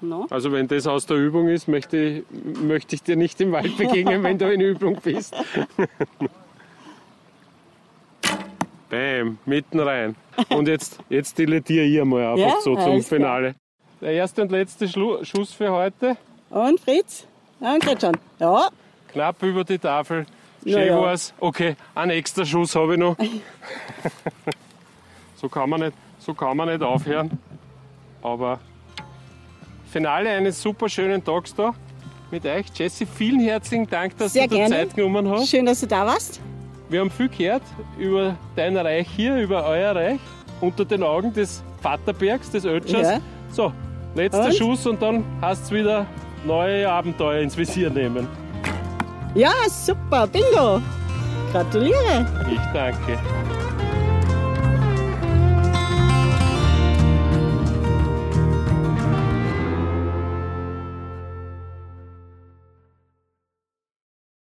No? Also wenn das aus der Übung ist, möchte ich, möchte ich dir nicht im Wald begegnen, wenn du in Übung bist. Bam, mitten rein. Und jetzt, jetzt dilettiere ich mal einfach Ja, so zum alles klar. Finale. Der erste und letzte Schlu Schuss für heute. Und Fritz? Und geht schon. Ja, Knapp über die Tafel. Schön ja. war's. Okay, einen extra Schuss habe ich noch. so, kann man nicht, so kann man nicht aufhören. Aber Finale eines super schönen Tages da mit euch. Jesse, vielen herzlichen Dank, dass Sehr du dir. Zeit genommen hast. schön, dass du da warst. Wir haben viel gehört über dein Reich hier, über euer Reich, unter den Augen des Vaterbergs, des Ötschers. Ja. So, letzter Und? Schuss und dann hast es wieder neue Abenteuer ins Visier nehmen. Ja, super, bingo. Gratuliere. Ich danke.